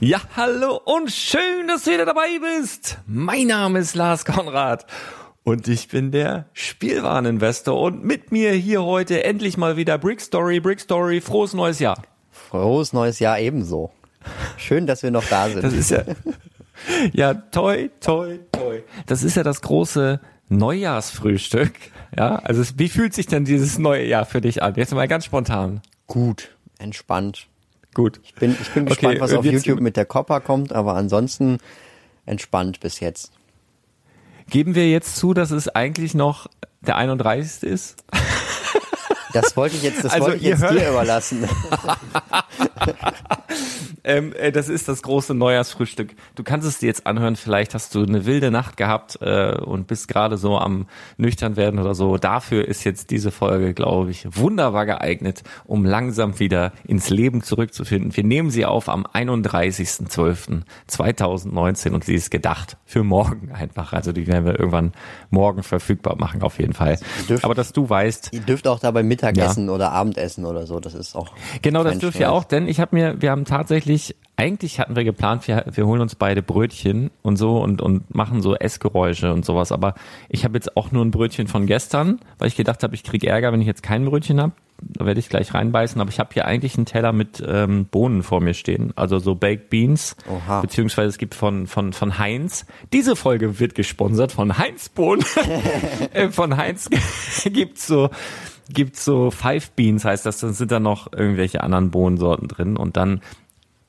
Ja, hallo und schön, dass du wieder dabei bist. Mein Name ist Lars Konrad und ich bin der Spielwareninvestor und mit mir hier heute endlich mal wieder Brick Story, Brick Story, frohes neues Jahr. Frohes neues Jahr ebenso. Schön, dass wir noch da sind. Das ist ja, ja, toi, toi, toi. Das ist ja das große Neujahrsfrühstück. Ja, also wie fühlt sich denn dieses neue Jahr für dich an? Jetzt mal ganz spontan. Gut, entspannt. Gut. Ich bin, ich bin gespannt, okay, was auf YouTube mit der Copper kommt, aber ansonsten entspannt bis jetzt. Geben wir jetzt zu, dass es eigentlich noch der 31. ist? Das wollte ich jetzt, das also wollte ich jetzt dir überlassen. ähm, äh, das ist das große Neujahrsfrühstück. Du kannst es dir jetzt anhören, vielleicht hast du eine wilde Nacht gehabt äh, und bist gerade so am nüchtern werden oder so. Dafür ist jetzt diese Folge, glaube ich, wunderbar geeignet, um langsam wieder ins Leben zurückzufinden. Wir nehmen sie auf am 31.12.2019 und sie ist gedacht für morgen einfach. Also die werden wir irgendwann morgen verfügbar machen, auf jeden Fall. Dürft, Aber dass du weißt. Ihr dürft auch dabei Mittagessen ja. oder Abendessen oder so, das ist auch. Genau, das dürft ihr auch, denn ich habe mir, wir haben tatsächlich eigentlich hatten wir geplant, wir, wir holen uns beide Brötchen und so und, und machen so Essgeräusche und sowas. Aber ich habe jetzt auch nur ein Brötchen von gestern, weil ich gedacht habe, ich kriege Ärger, wenn ich jetzt kein Brötchen habe. Da werde ich gleich reinbeißen. Aber ich habe hier eigentlich einen Teller mit ähm, Bohnen vor mir stehen. Also so Baked Beans. Oha. Beziehungsweise es gibt von, von, von Heinz. Diese Folge wird gesponsert von Heinz Bohnen. Äh, von Heinz gibt's so gibt's so Five Beans, heißt das, dann sind da noch irgendwelche anderen Bohnensorten drin und dann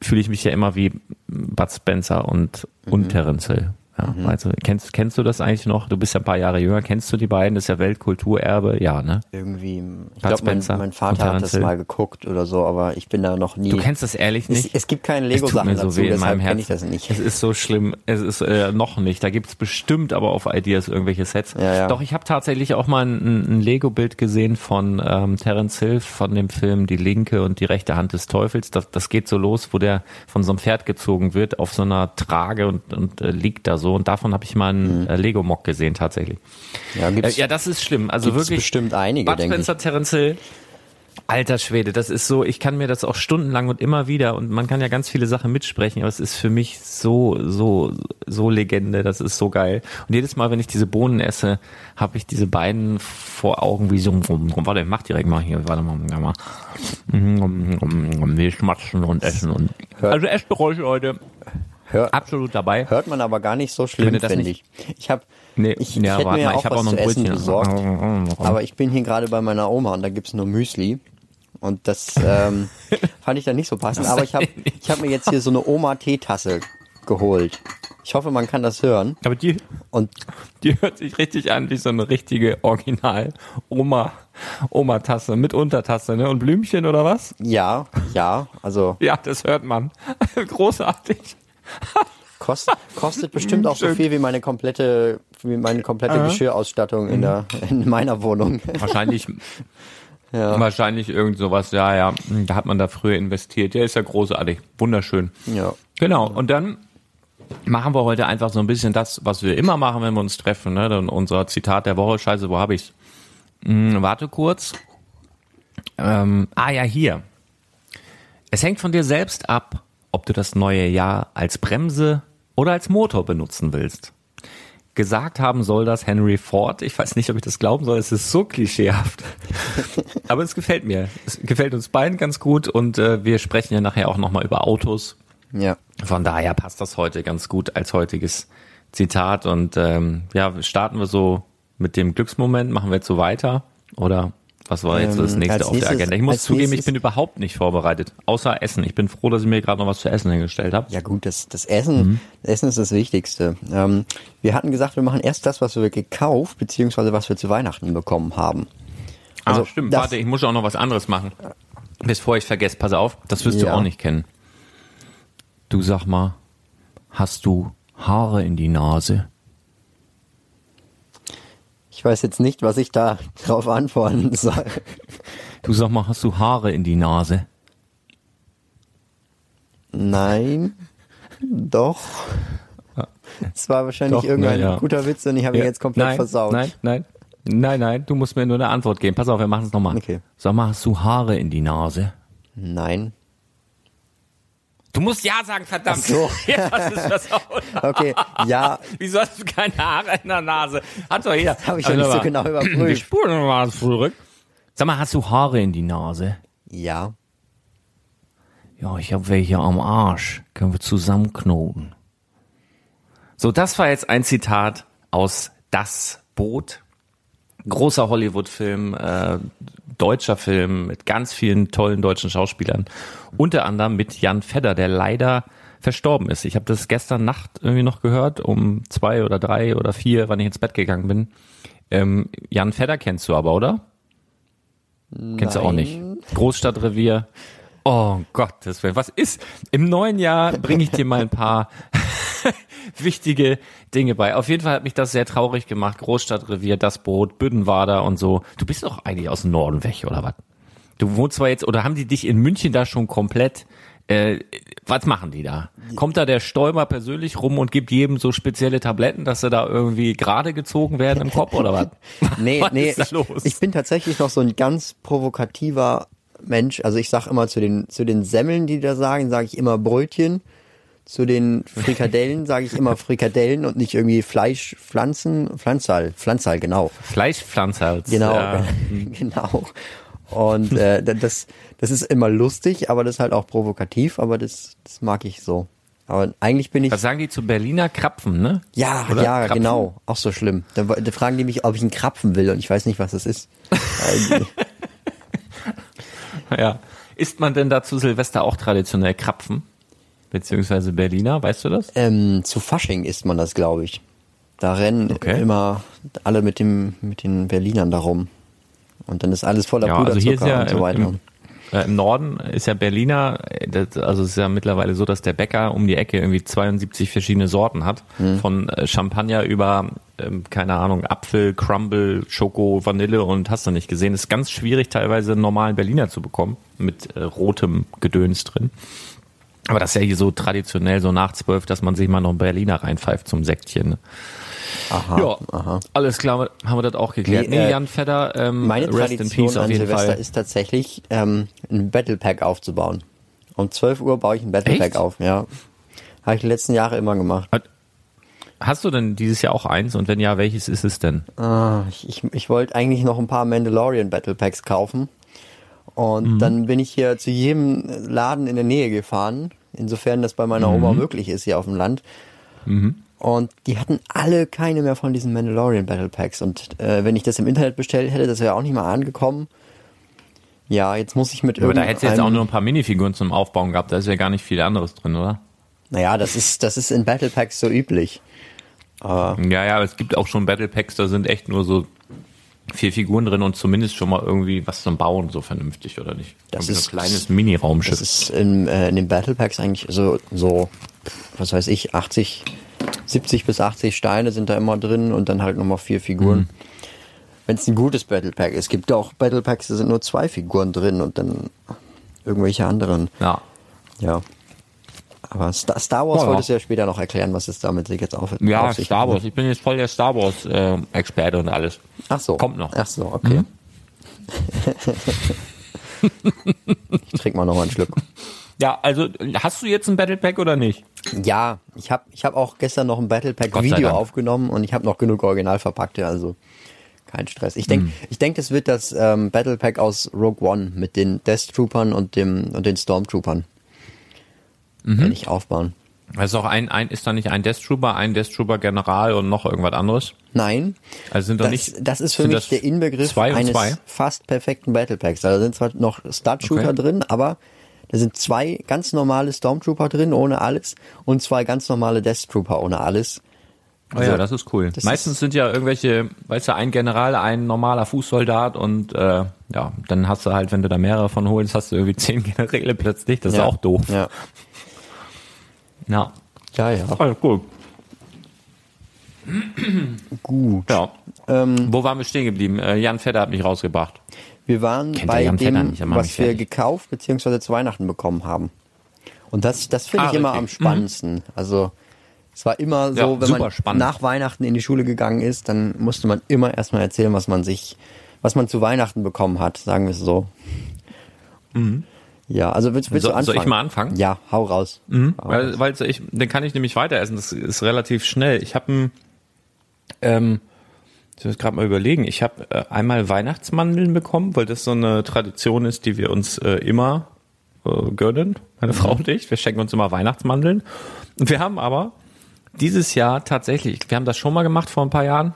fühle ich mich ja immer wie Bud Spencer und, und Terence Hill. Ja, Mhm. also, kennst, kennst du das eigentlich noch? Du bist ja ein paar Jahre jünger. Kennst du die beiden? Das ist ja Weltkulturerbe. Ja, ne? Irgendwie, ich glaube, mein, mein Vater hat das mal geguckt oder so, aber ich bin da noch nie. Du kennst das ehrlich es, nicht? es gibt keine Es Lego-Sachen mir so dazu, deshalb meinem kenne ich das nicht. Es ist so schlimm. Es ist äh, noch nicht. Da gibt's bestimmt aber auf Ideas irgendwelche Sets. Ja, ja. Doch ich habe tatsächlich auch mal ein, ein Lego-Bild gesehen von ähm, Terence Hill von dem Film Die linke und die rechte Hand des Teufels. Das, das geht so los, wo der von so einem Pferd gezogen wird auf so einer Trage und, und äh, liegt da so. Und davon habe ich mal einen äh, Lego-Mock gesehen tatsächlich. Ja, Äh, gibt's, ja, das ist schlimm. Also wirklich. bestimmt einige, Bud. Spencer, Terence Hill. Alter Schwede, das ist so, ich kann mir das auch stundenlang und immer wieder und man kann ja ganz viele Sachen mitsprechen, aber es ist für mich so, so, so Legende, das ist so geil. Und jedes Mal, wenn ich diese Bohnen esse, habe ich diese beiden vor Augen wie so, warte, mach direkt mal hier, warte mal, warte mal. Wir schmatzen und essen und, also Essgeräusche heute, Hör, absolut dabei. hört man aber gar nicht so schlimm, Finde das finde ich. Ich habe Nee, ich, ja, ich hätte mir mal, auch was auch noch zu essen besorgt, aber ich bin hier gerade bei meiner Oma und da gibt's nur Müsli. Und das ähm, fand ich dann nicht so passend. Aber ich habe ich hab mir jetzt hier so eine Oma-Teetasse geholt. Ich hoffe, man kann das hören. Aber die, Und Die hört sich richtig an wie so eine richtige Original Oma Oma Tasse mit Untertasse, ne? Und Blümchen oder was? ja, ja, also Ja, das hört man. Großartig. kost, kostet bestimmt auch so viel wie meine komplette, wie meine komplette Geschirrausstattung in der in meiner Wohnung. Wahrscheinlich Ja. wahrscheinlich irgend sowas. Ja, ja, da hat man da früher investiert. Ja, ist ja großartig. Wunderschön. Ja. Genau. Und dann machen wir heute einfach so ein bisschen das, was wir immer machen, wenn wir uns treffen, ne? Dann unser Zitat der Woche. Scheiße, wo habe ich's? Hm, warte kurz. Ähm, ah ja, hier. Es hängt von dir selbst ab, ob du das neue Jahr als Bremse oder als Motor benutzen willst. Gesagt haben soll das Henry Ford. Ich weiß nicht, ob ich das glauben soll. Es ist so klischeehaft. Aber es gefällt mir. Es gefällt uns beiden ganz gut und äh, wir sprechen ja nachher auch nochmal über Autos. Ja. Von daher passt das heute ganz gut als heutiges Zitat. Und ähm, ja, starten wir so mit dem Glücksmoment, machen wir jetzt so weiter? Oder was war jetzt so das Ähm, nächste auf der nächstes- Agenda? Ich muss zugeben, ich nächstes- bin überhaupt nicht vorbereitet. Außer Essen. Ich bin froh, dass ich mir gerade noch was zu essen hingestellt habe. Ja gut, das, das Essen, das Essen ist das Wichtigste. Ähm, wir hatten gesagt, wir machen erst das, was wir gekauft, beziehungsweise was wir zu Weihnachten bekommen haben. Also ah, stimmt. das- Warte, ich muss auch noch was anderes machen. Bevor ich vergesse, pass auf, das wirst du Ja. auch nicht kennen. Du sag mal, hast du Haare in die Nase? Ich weiß jetzt nicht, was ich da drauf antworten soll. Du sag mal, hast du Haare in die Nase? Nein, doch. Es war wahrscheinlich Doch, irgendein na ja. guter Witz und ich habe ihn jetzt komplett nein, versaut. Nein, nein. Nein, nein, du musst mir nur eine Antwort geben. Pass auf, wir machen es nochmal. Okay. Sag mal, hast du Haare in die Nase? Nein. Du musst ja sagen, verdammt. Ach so. Ja, was ist das auch? Okay, ja, Wieso hast du keine Haare in der Nase? Hat doch jeder. habe ich ja nicht so genau Wir überprüft. spulen mal zurück. Sag mal, hast du Haare in die Nase? Ja. Ja, ich habe welche am Arsch. Können wir zusammenknoten. So, das war jetzt ein Zitat aus Das Boot. Großer Hollywood-Film, äh, deutscher Film mit ganz vielen tollen deutschen Schauspielern. Unter anderem mit Jan Fedder, der leider verstorben ist. Ich habe das gestern Nacht irgendwie noch gehört, um zwei oder drei oder vier, wann ich ins Bett gegangen bin. Ähm, Jan Fedder kennst du aber, oder? Kennst du auch nicht. Großstadtrevier. Oh Gottes Willen. Was ist? Im neuen Jahr bringe ich dir mal ein paar wichtige Dinge bei. Auf jeden Fall hat mich das sehr traurig gemacht. Großstadtrevier, das Boot, Büdenwader und so. Du bist doch eigentlich aus dem Norden weg, oder was? Du wohnst zwar jetzt, oder haben die dich in München da schon komplett äh, was machen die da? Kommt da der Stäuber persönlich rum und gibt jedem so spezielle Tabletten, dass sie da irgendwie gerade gezogen werden im Kopf oder was? Nee, was nee, ist da ich, los? ich bin tatsächlich noch so ein ganz provokativer Mensch. Also ich sag immer zu den, zu den Semmeln, die da sagen, sage ich immer Brötchen. Zu den Frikadellen sage ich immer Frikadellen und nicht irgendwie Fleisch, Pflanzen, Pflanzal, Pflanzal, genau. Fleischpflanzer. Genau, Ja. genau. Und äh, das, das ist immer lustig, aber das ist halt auch provokativ, aber das, das mag ich so. Aber eigentlich bin ich. Was sagen die zu Berliner Krapfen, ne? Ja, Oder? ja, Krapfen? genau. Auch so schlimm. Da, da fragen die mich, ob ich einen Krapfen will und ich weiß nicht, was das ist. Ja. Isst man denn da zu Silvester auch traditionell Krapfen? Beziehungsweise Berliner, weißt du das? ähm, zu Fasching isst man das, glaube ich. Da rennen Okay. immer alle mit dem mit den Berlinern darum. Und dann ist alles voller Ja, Puderzucker also hier ist ja und so weiter. im, äh, im Norden ist ja Berliner, äh, das, also es ist ja mittlerweile so, dass der Bäcker um die Ecke irgendwie 72 verschiedene Sorten hat. Hm. Von äh, Champagner über, ähm, keine Ahnung, Apfel, Crumble, Schoko, Vanille und hast du nicht gesehen. ist ganz schwierig teilweise einen normalen Berliner zu bekommen mit rotem Gedöns drin. Aber das ist ja hier so traditionell so nach zwölf, dass man sich mal noch einen Berliner reinpfeift zum Säckchen. Ne? Aha, ja, aha. alles klar, haben wir das auch geklärt. Nee, Nee, äh, Jan Fedder, ähm, Meine rest in Tradition peace auf an Silvester Fall. ist tatsächlich, ähm, ein Battle Pack aufzubauen. Um 12 Uhr baue ich ein Battle Echt? Pack auf, ja. Habe ich die letzten Jahre immer gemacht. Hast du denn dieses Jahr auch eins? Und wenn ja, welches ist es denn? Ah, ich, ich, ich wollte eigentlich noch ein paar Mandalorian Battle Packs kaufen. Und Mhm. dann bin ich hier zu jedem Laden in der Nähe gefahren, insofern das bei meiner Mhm. Oma möglich ist hier auf dem Land. Und die hatten alle keine mehr von diesen Mandalorian Battle Packs. Und äh, wenn ich das im Internet bestellt hätte, das wäre auch nicht mal angekommen. Ja, jetzt muss ich mit Aber da hättest du jetzt auch nur ein paar Minifiguren zum Aufbauen gehabt. Da ist ja gar nicht viel anderes drin, oder? Naja, das ist, das ist in Battle Packs so üblich. Ja, ja, aber es gibt auch schon Battle Packs, da sind echt nur so vier Figuren drin und zumindest schon mal irgendwie was zum Bauen so vernünftig, oder nicht? Das Irgendwie ist- ein kleines Mini-Raumschiff. Das ist in, äh, in den Battle Packs eigentlich so, so, was weiß ich, 80, 70 bis 80 Steine sind da immer drin und dann halt nochmal vier Figuren. Wenn es ein gutes Battle Pack ist. Es gibt auch Battle Packs, da sind nur zwei Figuren drin und dann irgendwelche anderen. ja. Ja. Aber Star, Star Wars Ja, ja. wolltest du ja später noch erklären, was es damit sich jetzt auf, Ja, Star hat. Wars. Ich bin jetzt voll der Star Wars-Experte und alles. Ach so. Kommt noch. Ach so, okay. ich trinke mal noch mal einen Schluck. Ja, also hast du jetzt ein Battle Pack oder nicht? Ja, ich habe ich hab auch gestern noch ein Battle Pack Video aufgenommen und ich habe noch genug original verpackte, also kein Stress. Ich denke, Hm. ich denk, das wird das ähm, Battle Pack aus Rogue One mit den Death Troopern und dem und den Stormtroopern. Mhm. Werde ich aufbauen. Also auch ein, ein ist da nicht ein Death Trooper, ein Death Trooper General und noch irgendwas anderes? Nein, Also sind doch das, nicht. das ist für mich der Inbegriff zwei eines zwei? fast perfekten Battle Packs. Da sind zwar noch Stud Shooter Okay. drin, aber da sind zwei ganz normale Stormtrooper drin ohne alles und zwei ganz normale Death Trooper ohne alles. Oh ja, das ist cool. das Meistens ist- sind ja irgendwelche, weißt du, ein General, ein normaler Fußsoldat und äh, ja, dann hast du halt, wenn du da mehrere von holst, hast du irgendwie zehn Generäle plötzlich. Das ist ja. auch doof. Ja, Ja. ja, ja. Alles cool. Gut. Ja. Ähm, Wo waren wir stehen geblieben? Äh, Jan Fedder hat mich rausgebracht. Wir waren Kennt bei Jan dem, nicht, was wir fertig. gekauft bzw. zu Weihnachten bekommen haben. Und das, das finde Ah, ich immer richtig. am spannendsten. Also es war immer so, Ja, wenn man spannend. nach Weihnachten in die Schule gegangen ist, dann musste man immer erstmal erzählen, was man sich, was man zu Weihnachten bekommen hat, sagen wir es so. Ja, also willst, willst. So- du anfangen? soll ich mal anfangen? Ja, hau raus. Mhm. Hau Weil, raus. weil so ich, den kann ich nämlich weiter essen. Das ist relativ schnell. Ich habe ein, ähm, ich muss gerade mal überlegen. Ich habe äh, einmal Weihnachtsmandeln bekommen, weil das so eine Tradition ist, die wir uns äh, immer äh, gönnen, meine Frau und ich. Wir schenken uns immer Weihnachtsmandeln. Und wir haben aber dieses Jahr tatsächlich, wir haben das schon mal gemacht vor ein paar Jahren.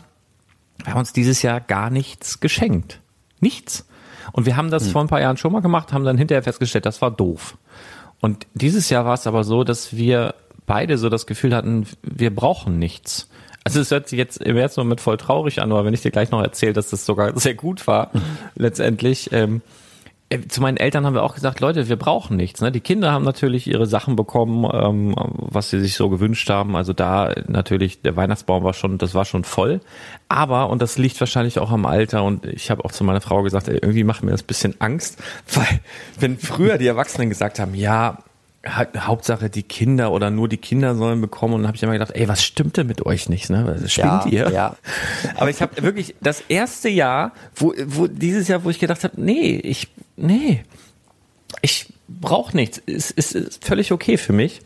Wir haben uns dieses Jahr gar nichts geschenkt. Nichts. Und wir haben das vor ein paar Jahren schon mal gemacht, haben dann hinterher festgestellt, das war doof. Und dieses Jahr war es aber so, dass wir beide so das Gefühl hatten, wir brauchen nichts. Also es hört sich jetzt im ersten Moment voll traurig an, aber wenn ich dir gleich noch erzähle, dass das sogar sehr gut war, letztendlich, ähm, äh, zu meinen Eltern haben wir auch gesagt, Leute, wir brauchen nichts. Ne? Die Kinder haben natürlich ihre Sachen bekommen, ähm, was sie sich so gewünscht haben. Also da natürlich, der Weihnachtsbaum war schon, das war schon voll. Aber, und das liegt wahrscheinlich auch am Alter, und ich habe auch zu meiner Frau gesagt, ey, irgendwie macht mir das bisschen Angst, weil wenn früher die Erwachsenen gesagt haben, ja, Hauptsache die Kinder oder nur die Kinder sollen bekommen und dann habe ich immer gedacht, ey, was stimmt denn mit euch nicht? Ne? Spinnt Ja, ihr? ja. Aber ich habe wirklich das erste Jahr, wo, wo dieses Jahr, wo ich gedacht habe, nee, ich, nee, ich brauche nichts. Es ist, ist völlig okay für mich.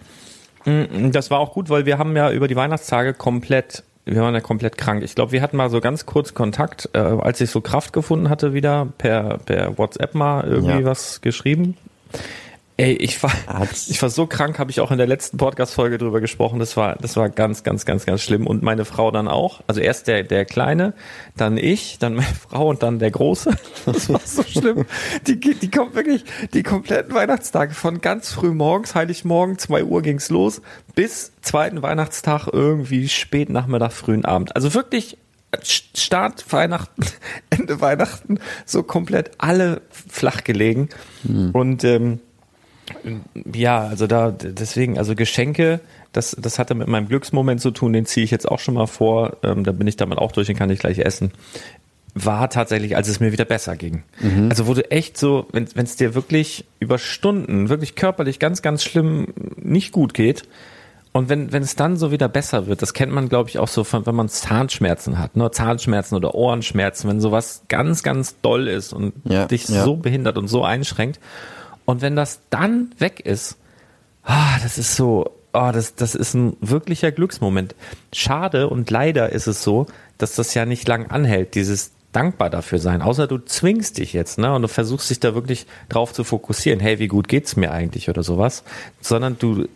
Mm, Das war auch gut, weil wir haben ja über die Weihnachtstage komplett, wir waren ja komplett krank. Ich glaube, wir hatten mal so ganz kurz Kontakt, äh, als ich so Kraft gefunden hatte wieder, per, per WhatsApp mal irgendwie Ja. was geschrieben. Ey, ich war, ich war so krank, habe ich auch in der letzten Podcast-Folge drüber gesprochen. Das war, das war ganz, ganz, ganz, ganz schlimm. Und meine Frau dann auch. Also erst der, der Kleine, dann ich, dann meine Frau und dann der Große. Das war so schlimm. Die, die kommt wirklich, die kompletten Weihnachtstage von ganz früh morgens, Heiligmorgen, zwei Uhr ging's los, bis zweiten Weihnachtstag irgendwie spät Nachmittag, frühen Abend. Also wirklich Start Weihnachten, Ende Weihnachten, so komplett alle flach gelegen. Und ähm, ja, also da deswegen, also Geschenke, das, das hatte mit meinem Glücksmoment zu tun, den ziehe ich jetzt auch schon mal vor, ähm, da bin ich damit auch durch, den kann ich gleich essen. War tatsächlich, als es mir wieder besser ging. Also wurde echt so, wenn es dir wirklich über Stunden, wirklich körperlich ganz, ganz schlimm nicht gut geht, und wenn, wenn es dann so wieder besser wird, das kennt man, glaube ich, auch so, von, wenn man Zahnschmerzen hat, ne? Zahnschmerzen oder Ohrenschmerzen, wenn sowas ganz, ganz doll ist und Ja, dich ja. so behindert und so einschränkt. Und wenn das dann weg ist, ah, das ist so, ah, das, das ist ein wirklicher Glücksmoment. Schade und leider ist es so, dass das ja nicht lang anhält, dieses dankbar dafür sein. Außer du zwingst dich jetzt, ne, und du versuchst dich da wirklich drauf zu fokussieren. Hey, wie gut geht's mir eigentlich oder sowas? Sondern du,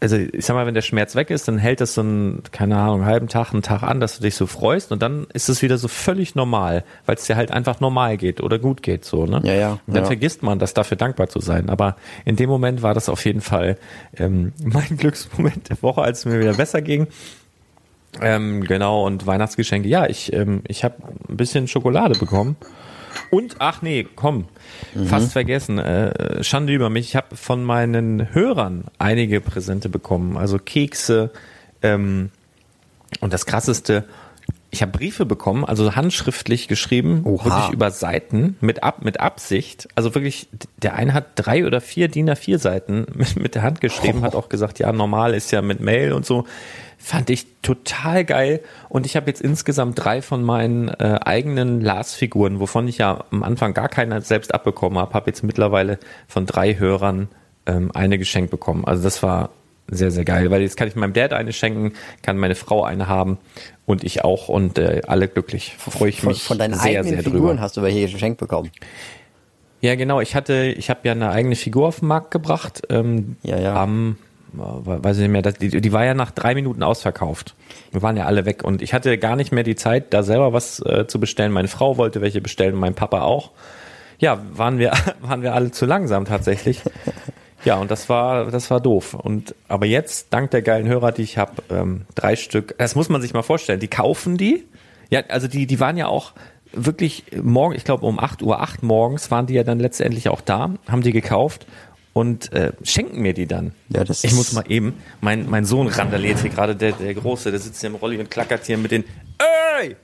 also ich sag mal, wenn der Schmerz weg ist, dann hält das so einen, keine Ahnung, einen halben Tag, einen Tag an, dass du dich so freust und dann ist es wieder so völlig normal, weil es dir halt einfach normal geht oder gut geht, so, ne? Ja, ja, Und dann ja. vergisst man, das dafür dankbar zu sein. Aber in dem Moment war das auf jeden Fall ähm, mein Glücksmoment der Woche, als es mir wieder besser ging. Ähm, genau, und Weihnachtsgeschenke. Ja, ich, ähm, ich habe ein bisschen Schokolade bekommen. Und, ach nee, komm, fast vergessen, äh, Schande über mich. Ich habe von meinen Hörern einige Präsente bekommen. Also Kekse ähm, und das Krasseste, ich habe Briefe bekommen, also handschriftlich geschrieben, Oha. wirklich über Seiten mit, Ab, mit Absicht. Also wirklich, der eine hat drei oder vier DIN A4 Seiten mit, mit der Hand geschrieben, hat auch gesagt, ja, normal ist ja mit Mail und so. Fand ich total geil. Und ich habe jetzt insgesamt drei von meinen äh, eigenen Lars-Figuren, wovon ich ja am Anfang gar keine selbst abbekommen habe, habe jetzt mittlerweile von drei Hörern ähm, eine geschenkt bekommen. Also das war sehr, sehr geil, weil jetzt kann ich meinem Dad eine schenken, kann meine Frau eine haben und ich auch und äh, alle glücklich. Freue ich Von, mich von deinen sehr, eigenen sehr Figuren drüber. hast du welche geschenkt bekommen. Ja, genau. Ich hatte, ich habe ja eine eigene Figur auf den Markt gebracht. Ähm, Ja, ja. Am, äh, weiß ich nicht mehr, das, die, die war ja nach drei Minuten ausverkauft. Wir waren ja alle weg und ich hatte gar nicht mehr die Zeit, da selber was äh, zu bestellen. Meine Frau wollte welche bestellen, mein Papa auch. Ja, waren wir, waren wir alle zu langsam tatsächlich. Ja, und das war, das war doof. Und aber jetzt, dank der geilen Hörer, die ich habe, ähm, drei Stück. Das muss man sich mal vorstellen. Die kaufen die. Ja, also die, die waren ja auch wirklich morgen, ich glaube um 8 Uhr 8 morgens waren die ja dann letztendlich auch da, haben die gekauft und äh, schenken mir die dann. Ja, das ich muss mal eben, mein, mein Sohn randaliert hier gerade, der, der Große, der sitzt hier im Rolli und klackert hier mit den Ey!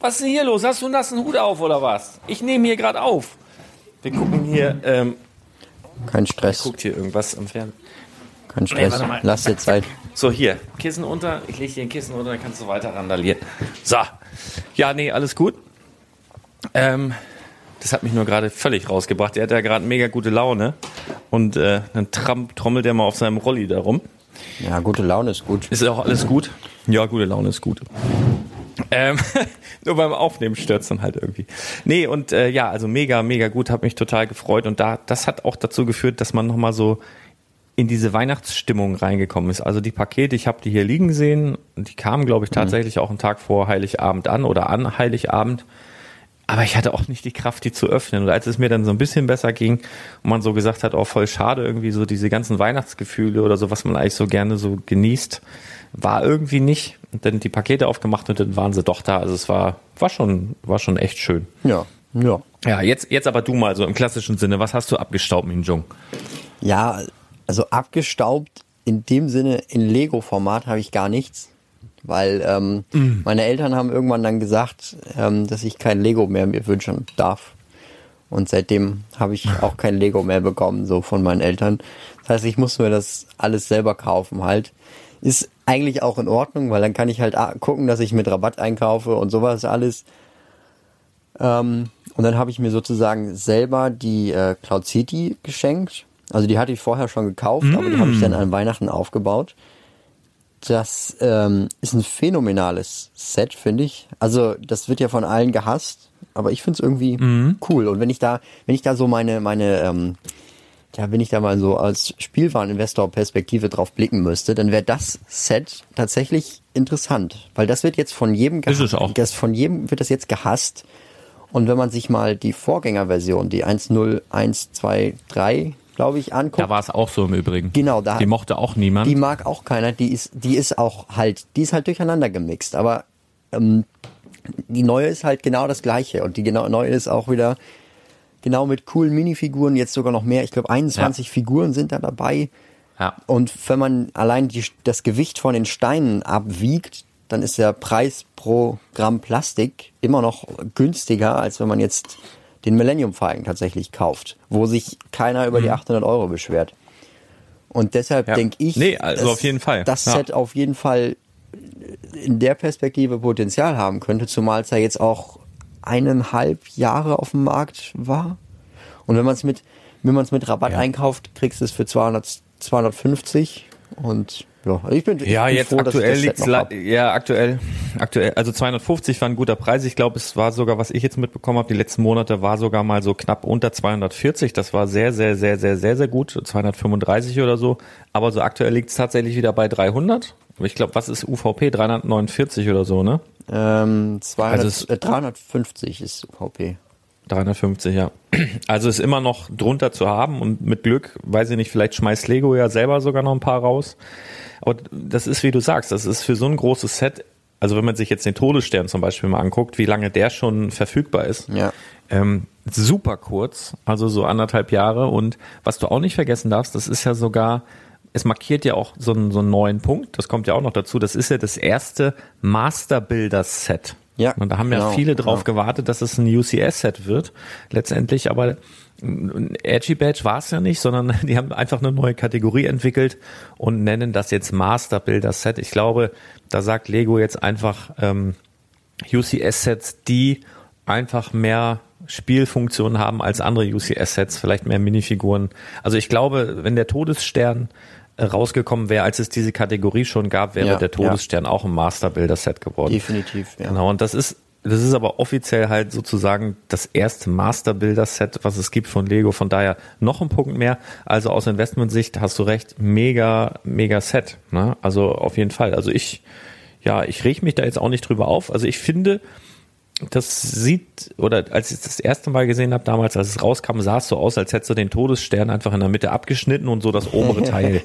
Was ist denn hier los? Hast du einen nassen Hut auf oder was? Ich nehme hier gerade auf. Wir gucken hier, ähm, Kein Stress. guckt hier irgendwas am Fernsehen. Kein Stress. warte mal. Lass dir Zeit. So, hier, Kissen unter. Ich lege hier ein Kissen unter, dann kannst du weiter randalieren. So. Ja, nee, alles gut. Ähm, das hat mich nur gerade völlig rausgebracht. Er hat ja gerade mega gute Laune. Und äh, dann tram, trommelt er mal auf seinem Rolli da rum. Ja, gute Laune ist gut. Ist auch alles gut? Ja, gute Laune ist gut. Ähm, nur beim Aufnehmen stört's dann halt irgendwie. Nee, und äh, ja, also mega, mega gut, hat mich total gefreut. Und da, das hat auch dazu geführt, dass man nochmal so in diese Weihnachtsstimmung reingekommen ist. Also die Pakete, ich habe die hier liegen sehen, und die kamen, glaube ich, tatsächlich auch einen Tag vor Heiligabend an oder an Heiligabend. Aber ich hatte auch nicht die Kraft, die zu öffnen. Und als es mir dann so ein bisschen besser ging und man so gesagt hat, oh, voll schade, irgendwie so diese ganzen Weihnachtsgefühle oder so, was man eigentlich so gerne so genießt, war irgendwie nicht. Und dann die Pakete aufgemacht und dann waren sie doch da. Also es war, war schon, war schon echt schön. Ja, ja. Ja, jetzt, jetzt aber du mal so im klassischen Sinne. Was hast du abgestaubt, Minjung? Ja, also abgestaubt in dem Sinne in Lego-Format habe ich gar nichts. Weil ähm, meine Eltern haben irgendwann dann gesagt, ähm, dass ich kein Lego mehr mir wünschen darf. Und seitdem habe ich auch kein Lego mehr bekommen, so von meinen Eltern. Das heißt, ich muss mir das alles selber kaufen halt. Ist eigentlich auch in Ordnung, weil dann kann ich halt ah, gucken, dass ich mit Rabatt einkaufe und sowas alles. Ähm, und dann habe ich mir sozusagen selber die äh, Cloud City geschenkt. Also die hatte ich vorher schon gekauft, aber die habe ich dann an Weihnachten aufgebaut. Das ähm, ist ein phänomenales Set, finde ich. Also das wird ja von allen gehasst, aber ich finde es irgendwie cool. Und wenn ich da, wenn ich da so meine, meine, ähm, ja, wenn ich da mal so als Spielwareninvestor-Perspektive drauf blicken müsste, dann wäre das Set tatsächlich interessant, weil das wird jetzt von jedem Ist es auch. Das von jedem wird das jetzt gehasst. Und wenn man sich mal die Vorgängerversion, die 1.0.1.2.3, glaube ich, anguckt, Da war es auch so im Übrigen. Genau, da- Die mochte auch niemand. die mag auch keiner, die ist, die ist auch halt, die ist halt durcheinander gemixt, aber ähm, die neue ist halt genau das gleiche. Und die genau, neue ist auch wieder genau mit coolen Minifiguren, jetzt sogar noch mehr, ich glaube 21 Figuren sind da dabei. Ja. und wenn man allein die, das Gewicht von den Steinen abwiegt, dann ist der Preis pro Gramm Plastik immer noch günstiger, als wenn man jetzt den Millennium Falcon tatsächlich kauft, wo sich keiner über die 800 Euro beschwert. Und deshalb Mhm. Ja. denke ich, Nee, also auf jeden Fall. das Ja. Set auf jeden Fall in der Perspektive Potenzial haben könnte, zumal es ja jetzt auch eineinhalb Jahre auf dem Markt war. Und wenn man es mit, wenn man es mit Rabatt einkauft, kriegst du es für 200, 250 und ja, also ich bin, ich Ja, bin jetzt froh, aktuell hab. ja aktuell aktuell also 250 war ein guter Preis. Ich glaube, es war sogar was ich jetzt mitbekommen habe, die letzten Monate war sogar mal so knapp unter 240. Das war sehr sehr sehr sehr sehr sehr gut, 235 oder so, aber so aktuell liegt's tatsächlich wieder bei 300. Aber ich glaube, was ist UVP 349 oder so, ne? Ähm, 200, Also es- äh, 350 ist UVP. 350, ja. Also ist immer noch drunter zu haben und mit Glück, weiß ich nicht, vielleicht schmeißt Lego ja selber sogar noch ein paar raus. Aber das ist, wie du sagst, das ist für so ein großes Set, also wenn man sich jetzt den Todesstern zum Beispiel mal anguckt, wie lange der schon verfügbar ist. Ja. Ähm, super kurz, also so anderthalb Jahre. Und was du auch nicht vergessen darfst, das ist ja sogar, es markiert ja auch so einen, so einen neuen Punkt, das kommt ja auch noch dazu, das ist ja das erste Master-Builder-Set. Ja, Und da haben ja genau, viele drauf genau. gewartet, dass es ein UCS-Set wird, letztendlich, aber ein Edgy Badge war es ja nicht, sondern die haben einfach eine neue Kategorie entwickelt und nennen das jetzt Master Builder Set. Ich glaube, da sagt Lego jetzt einfach ähm, UCS-Sets, die einfach mehr Spielfunktionen haben als andere UCS-Sets, vielleicht mehr Minifiguren. Also ich glaube, wenn der Todesstern äh, rausgekommen wäre, als es diese Kategorie schon gab, wäre Ja, der Todesstern auch ein Master Builder Set geworden. Definitiv, ja. Genau, und das ist, das ist aber offiziell halt sozusagen das erste Master Builder Set, was es gibt von Lego. Von daher noch ein Punkt mehr. Also aus Investmentsicht hast du recht, mega, mega Set. Ne? Also auf jeden Fall. Also ich, ja, ich reg mich da jetzt auch nicht drüber auf. Also ich finde, das sieht, oder als ich das erste Mal gesehen habe, damals, als es rauskam, sah es so aus, als hättest du den Todesstern einfach in der Mitte abgeschnitten und so das obere Teil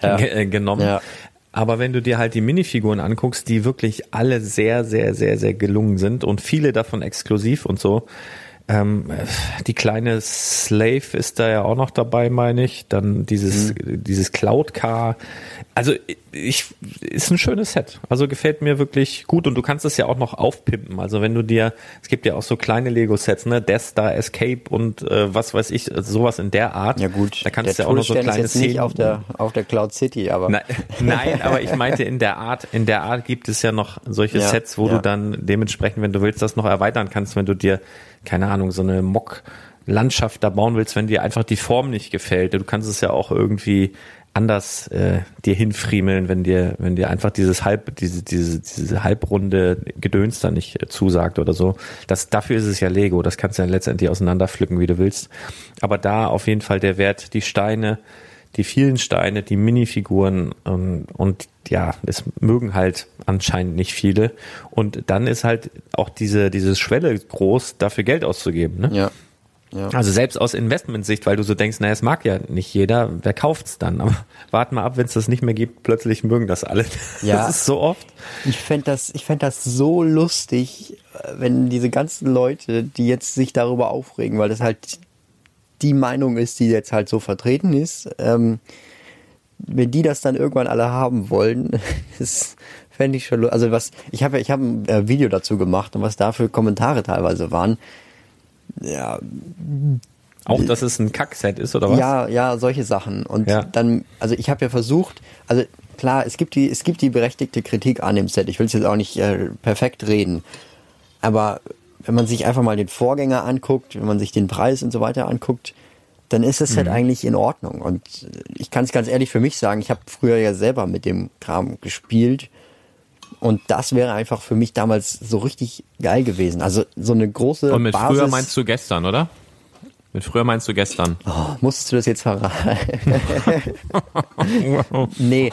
ge äh, genommen. Ja. Aber wenn du dir halt die Minifiguren anguckst, die wirklich alle sehr, sehr, sehr, sehr gelungen sind und viele davon exklusiv und so, ähm, die kleine Slave ist da ja auch noch dabei, meine ich. Dann dieses, dieses Cloud Car. Also ich ist ein schönes Set. Also gefällt mir wirklich gut und du kannst es ja auch noch aufpimpen. Also wenn du dir, es gibt ja auch so kleine Lego-Sets, ne, Death Star, Escape und äh, was weiß ich, sowas in der Art. Ja gut, da kannst du ja auch noch so kleine ist jetzt nicht Szenen auf der, auf der Cloud City, aber Nein, nein, aber ich meinte in der Art, in der Art gibt es ja noch solche Ja, Sets, wo ja. du dann dementsprechend, wenn du willst, das noch erweitern kannst, wenn du dir, keine Ahnung, so eine Mock Landschaft da bauen willst, wenn dir einfach die Form nicht gefällt. Du kannst es ja auch irgendwie anders äh, dir hinfriemeln, wenn dir, wenn dir einfach dieses halb, diese, diese, diese halbrunde Gedöns da nicht äh, zusagt oder so. Das, dafür ist es ja Lego. Das kannst du ja letztendlich auseinanderpflücken, wie du willst. Aber da auf jeden Fall der Wert, die Steine, die vielen Steine, die Minifiguren ähm, und ja, es mögen halt anscheinend nicht viele. Und dann ist halt auch diese, diese Schwelle groß, dafür Geld auszugeben. Ne? ja. ja. Also selbst aus Investmentsicht, weil du so denkst, naja, es mag ja nicht jeder, wer kauft's dann? Aber wart mal ab, wenn es das nicht mehr gibt, plötzlich mögen das alle. Ja. Das ist so oft. Ich fänd das, ich fänd das so lustig, äh, wenn diese ganzen Leute, die jetzt sich darüber aufregen, weil das halt die Meinung ist, die jetzt halt so vertreten ist, ähm, wenn die das dann irgendwann alle haben wollen, das fände ich schon, also was, ich habe ich habe ein äh, Video dazu gemacht und was da für Kommentare teilweise waren, ja, Auch, dass es ein Kackset ist, oder was? ja, ja, solche Sachen. Und Ja. dann, also ich habe ja versucht, also klar, es gibt die, es gibt die berechtigte Kritik an dem Set. Ich will es jetzt auch nicht äh, perfekt reden, aber wenn man sich einfach mal den Vorgänger anguckt, wenn man sich den Preis und so weiter anguckt, dann ist das Set eigentlich in Ordnung. Und ich kann es ganz ehrlich für mich sagen, ich habe früher ja selber mit dem Kram gespielt. Und das wäre einfach für mich damals so richtig geil gewesen. Also so eine große Und mit Basis. früher meinst du gestern, oder? Mit früher meinst du gestern. Oh, musstest du das jetzt verraten? nee.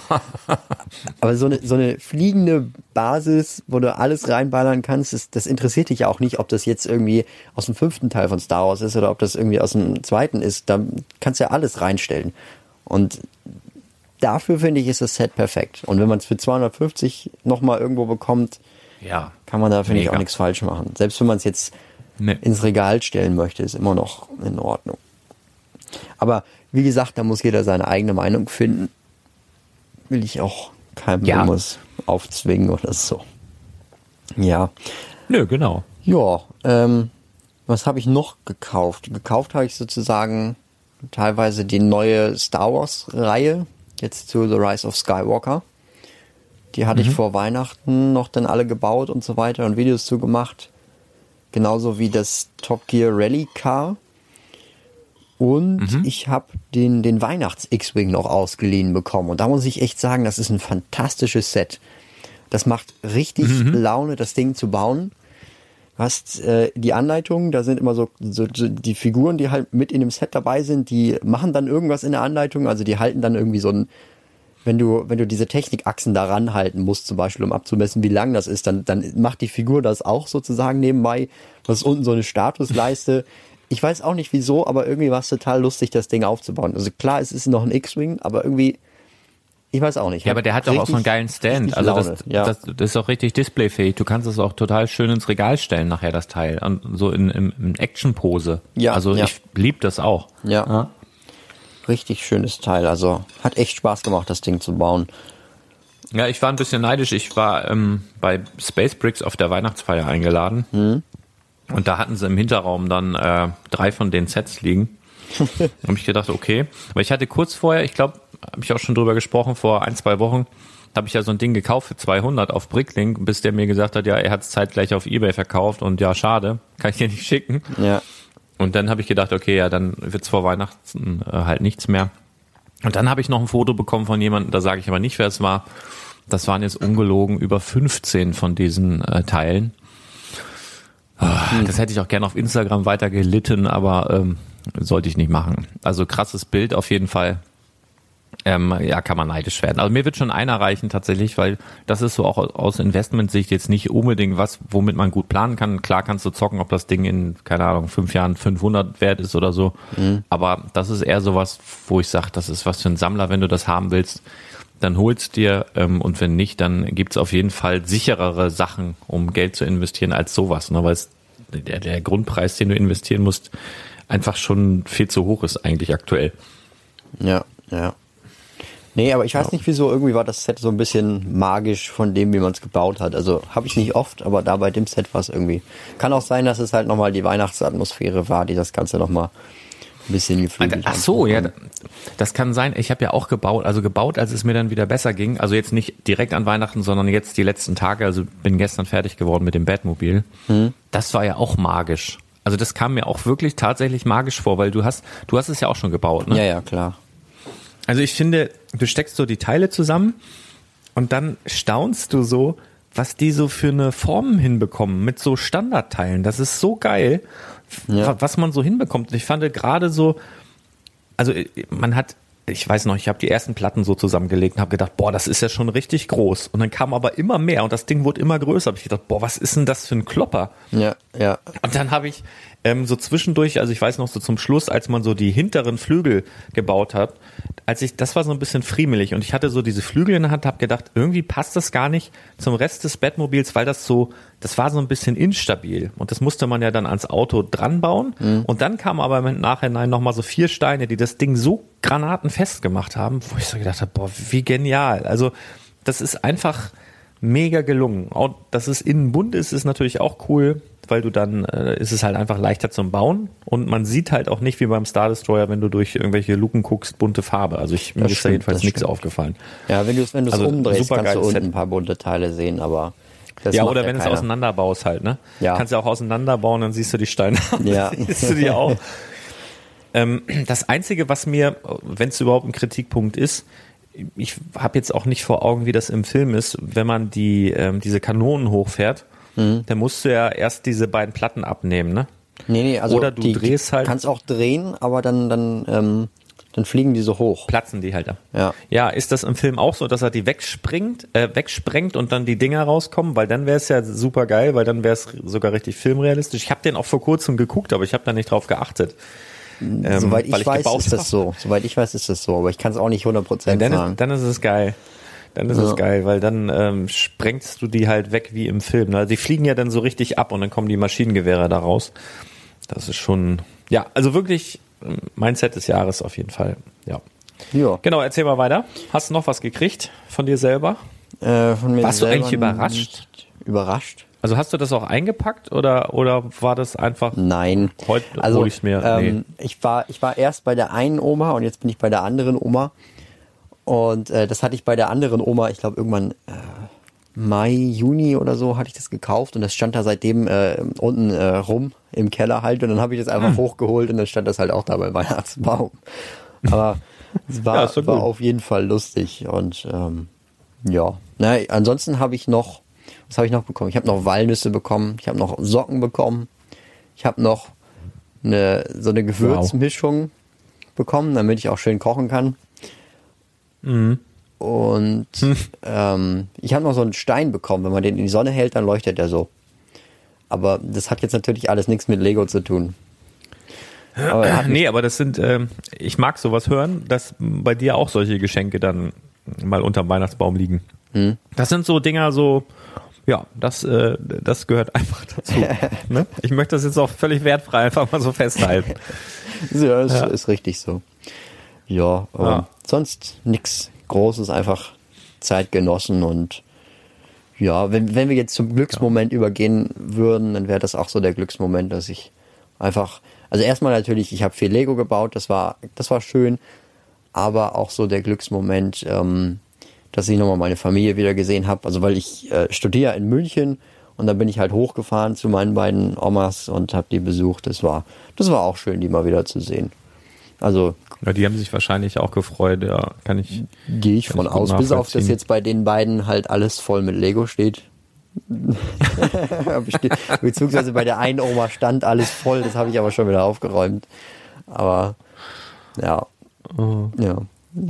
Aber so eine, so eine fliegende Basis, wo du alles reinballern kannst, das, das interessiert dich ja auch nicht, ob das jetzt irgendwie aus dem fünften Teil von Star Wars ist oder ob das irgendwie aus dem zweiten ist. Da kannst du ja alles reinstellen. Und dafür finde ich, ist das Set perfekt. Und wenn man es für 250 nochmal irgendwo bekommt, Ja. kann man da, finde ich, auch nichts falsch machen. Selbst wenn man es jetzt Nee. ins Regal stellen möchte, ist immer noch in Ordnung. Aber wie gesagt, da muss jeder seine eigene Meinung finden. Will ich auch keinem Ja. irgendwas aufzwingen oder so. Ja. Nö, genau. Ja, ähm, was habe ich noch gekauft? Gekauft habe ich sozusagen teilweise die neue Star Wars Reihe, jetzt zu The Rise of Skywalker. Die hatte ich vor Weihnachten noch dann alle gebaut und so weiter und Videos zu gemacht. Genauso wie das Top Gear Rally Car. Und ich habe den, den Weihnachts-X-Wing noch ausgeliehen bekommen. Und da muss ich echt sagen, das ist ein fantastisches Set. Das macht richtig Laune, das Ding zu bauen. Du hast äh, die Anleitung, da sind immer so, so, so die Figuren, die halt mit in dem Set dabei sind, die machen dann irgendwas in der Anleitung, also die halten dann irgendwie so ein, wenn du, wenn du diese Technikachsen daran halten musst, zum Beispiel, um abzumessen, wie lang das ist, dann, dann macht die Figur das auch sozusagen nebenbei. Das ist unten so eine Statusleiste. Ich weiß auch nicht wieso, aber irgendwie war es total lustig, das Ding aufzubauen. Also klar, es ist noch ein X-Wing, aber irgendwie, ich weiß auch nicht. Ja, aber der hat doch auch so einen geilen Stand. Also Laune, das, ja. das, das ist auch richtig displayfähig. Du kannst es auch total schön ins Regal stellen nachher, das Teil. Und so in, in, in Action-Pose. Ja, Also ja. ich lieb das auch. Ja. Richtig schönes Teil. Also hat echt Spaß gemacht, das Ding zu bauen. Ja, ich war ein bisschen neidisch. Ich war ähm, bei Space Bricks auf der Weihnachtsfeier eingeladen. Und da hatten sie im Hinterraum dann äh, drei von den Sets liegen. da habe ich gedacht, okay. Aber ich hatte kurz vorher, ich glaube, habe ich auch schon drüber gesprochen, vor ein, zwei Wochen, habe ich ja so ein Ding gekauft für 200 auf Bricklink, bis der mir gesagt hat, ja, er hat es zeitgleich auf Ebay verkauft und ja, schade, kann ich dir nicht schicken. Ja. Und dann habe ich gedacht, okay, ja, dann wird's vor Weihnachten äh, halt nichts mehr. Und dann habe ich noch ein Foto bekommen von jemandem, da sage ich aber nicht, wer es war. Das waren jetzt ungelogen über 15 von diesen äh, Teilen. Ah, Das hätte ich auch gerne auf Instagram weiter gelitten, aber ähm, sollte ich nicht machen. Also krasses Bild auf jeden Fall. Ähm, ja, kann man neidisch werden. Also mir wird schon einer reichen tatsächlich, weil das ist so auch aus Investmentsicht jetzt nicht unbedingt was, womit man gut planen kann. Klar kannst du zocken, ob das Ding in, keine Ahnung, fünf Jahren 500 wert ist oder so. Aber das ist eher sowas, wo ich sage, das ist was für ein Sammler, wenn du das haben willst, dann holst dir ähm, und wenn nicht, dann gibt's auf jeden Fall sicherere Sachen, um Geld zu investieren als sowas, ne? weil der, der Grundpreis, den du investieren musst, einfach schon viel zu hoch ist eigentlich aktuell. Ja, ja. Nee, aber ich weiß nicht wieso, irgendwie war das Set so ein bisschen magisch von dem, wie man es gebaut hat. Also habe ich nicht oft, aber da bei dem Set war es irgendwie. Kann auch sein, dass es halt nochmal die Weihnachtsatmosphäre war, die das Ganze nochmal ein bisschen geflügelt Ach hat. so, ja, das kann sein. Ich habe ja auch gebaut, also gebaut, als es mir dann wieder besser ging. Also jetzt nicht direkt an Weihnachten, sondern jetzt die letzten Tage. Also bin gestern fertig geworden mit dem Batmobil. Das war ja auch magisch. Also das kam mir auch wirklich tatsächlich magisch vor, weil du hast, du hast es ja auch schon gebaut, ne? Ja, ja, klar. Also ich finde, du steckst so die Teile zusammen und dann staunst du so, was die so für eine Form hinbekommen mit so Standardteilen. Das ist so geil, Ja. wa- was man so hinbekommt. Und ich fand gerade so, also äh, man hat, ich weiß noch, ich habe die ersten Platten so zusammengelegt und habe gedacht, boah, das ist ja schon richtig groß. Und dann kam aber immer mehr und das Ding wurde immer größer. Habe ich gedacht, boah, was ist denn das für ein Klopper? Ja, ja. Und dann habe ich ähm, so zwischendurch, also ich weiß noch so zum Schluss, als man so die hinteren Flügel gebaut hat, als ich, das war so ein bisschen friemelig und ich hatte so diese Flügel in der Hand, habe gedacht, irgendwie passt das gar nicht zum Rest des Bettmobils, weil das so, das war so ein bisschen instabil und das musste man ja dann ans Auto dran bauen und dann kamen aber im Nachhinein nochmal so vier Steine, die das Ding so granatenfest gemacht haben, wo ich so gedacht habe, boah, wie genial. Also das ist einfach mega gelungen. Auch, dass es innen bunt ist, ist natürlich auch cool, weil du dann äh, ist es halt einfach leichter zum Bauen und man sieht halt auch nicht wie beim Star Destroyer, wenn du durch irgendwelche Luken guckst, bunte Farbe. Also ich, mir Das ist da stimmt, jedenfalls das nichts stimmt. aufgefallen. Ja, wenn du es wenn du's Also, umdrehst, kannst du unten Set. ein paar bunte Teile sehen, aber Das ja, oder wenn du es auseinanderbaust halt, ne? Ja. Kannst ja auch auseinanderbauen, dann siehst du die Steine. Ja. siehst du die auch. ähm, das Einzige, was mir, wenn es überhaupt ein Kritikpunkt ist, ich habe jetzt auch nicht vor Augen, wie das im Film ist, wenn man die ähm, diese Kanonen hochfährt, Mhm. dann musst du ja erst diese beiden Platten abnehmen, ne? Nee, nee, also Oder du die, drehst halt- kannst auch drehen, aber dann, dann, ähm, dann fliegen die so hoch. Platzen die halt ab. Ja. Ja, ist das im Film auch so, dass er die wegspringt, äh, wegsprengt und dann die Dinger rauskommen? Weil dann wäre es ja super geil, weil dann wäre es sogar richtig filmrealistisch. Ich habe den auch vor kurzem geguckt, aber ich habe da nicht drauf geachtet. Ähm, Soweit weil ich weiß, ist das so. Soweit ich weiß, ist das so, aber ich kann es auch nicht 100% Ja, dann, sagen. ist, dann ist es geil. Dann ist Ja. es geil, weil dann ähm, sprengst du die halt weg wie im Film. Ne? Die fliegen ja dann so richtig ab und dann kommen die Maschinengewehre da raus. Das ist schon, ja, also wirklich ähm, mein Set des Jahres auf jeden Fall. Ja. ja. Genau, erzähl mal weiter. Hast du noch was gekriegt von dir selber? Äh, von mir Warst du selber eigentlich überrascht? Überrascht? Also hast du das auch eingepackt oder, oder war das einfach Nein. heute Also hol ich's mir? ähm, ich war ich war erst bei der einen Oma und jetzt bin ich bei der anderen Oma und äh, das hatte ich bei der anderen Oma, ich glaube irgendwann äh, Mai, Juni oder so hatte ich das gekauft und das stand da seitdem äh, unten äh, rum im Keller halt und dann habe ich das einfach Hm. hochgeholt und dann stand das halt auch da beim Weihnachtsbaum. Aber es war, Ja, war auf jeden Fall lustig und ähm, ja. Na, ansonsten habe ich noch, was habe ich noch bekommen? Ich habe noch Walnüsse bekommen, ich habe noch Socken bekommen, ich habe noch eine so eine Gewürzmischung bekommen, damit ich auch schön kochen kann. Mhm. Und ähm, ich habe noch so einen Stein bekommen. Wenn man den in die Sonne hält, dann leuchtet er so. Aber das hat jetzt natürlich alles nichts mit Lego zu tun. Aber er nee, aber das sind, ähm, ich mag sowas hören, dass bei dir auch solche Geschenke dann mal unterm Weihnachtsbaum liegen. Hm. Das sind so Dinger, so, ja, das, äh, das gehört einfach dazu. ne? Ich möchte das jetzt auch völlig wertfrei einfach mal so festhalten. ja, ist, ist richtig so. Ja, aber Ja. sonst nichts Großes, einfach Zeit genossen und ja, wenn, wenn wir jetzt zum Glücksmoment übergehen würden, dann wäre das auch so der Glücksmoment, dass ich einfach, also erstmal natürlich, ich habe viel Lego gebaut, das war, das war schön, aber auch so der Glücksmoment, ähm, dass ich nochmal meine Familie wieder gesehen habe. Also weil ich äh, studiere in München und dann bin ich halt hochgefahren zu meinen beiden Omas und habe die besucht. Das war, das war auch schön, die mal wieder zu sehen. Also Ja, die haben sich wahrscheinlich auch gefreut, ja, kann ich. gehe ich von ich aus, bis auf dass jetzt bei den beiden halt alles voll mit Lego steht. Beziehungsweise bei der einen Oma stand alles voll, das habe ich aber schon wieder aufgeräumt. Aber ja. Oh. Ja.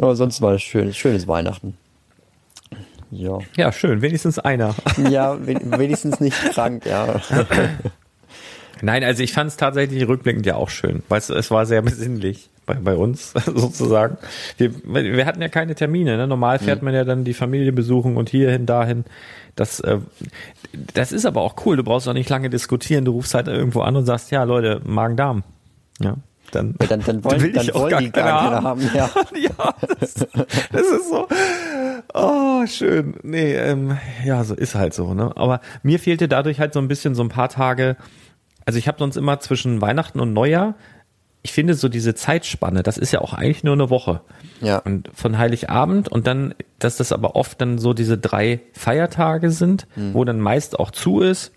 Aber sonst war es schön, schönes Weihnachten. Ja. Ja, schön, wenigstens einer. Ja, wen- wenigstens nicht krank, ja. Nein, also ich fand es tatsächlich rückblickend ja auch schön, weil es, es war sehr besinnlich bei, bei uns sozusagen. Wir, wir hatten ja keine Termine. Ne? Normal fährt man ja dann die Familie besuchen und hierhin, dahin. Das, äh, das ist aber auch cool. Du brauchst auch nicht lange diskutieren. Du rufst halt irgendwo an und sagst, ja Leute, Magen-Darm. Ja, dann, Ja, Dann, dann wollen, dann wollen gar die gar keine keine haben. Ja. ja, das, das ist so. Oh, schön. Nee, ähm, ja, so ist halt so, ne? Aber mir fehlte dadurch halt so ein bisschen so ein paar Tage. Also ich habe sonst immer zwischen Weihnachten und Neujahr, ich finde so diese Zeitspanne, das ist ja auch eigentlich nur eine Woche. Ja. Und von Heiligabend und dann, dass das aber oft dann so diese drei Feiertage sind, wo dann meist auch zu ist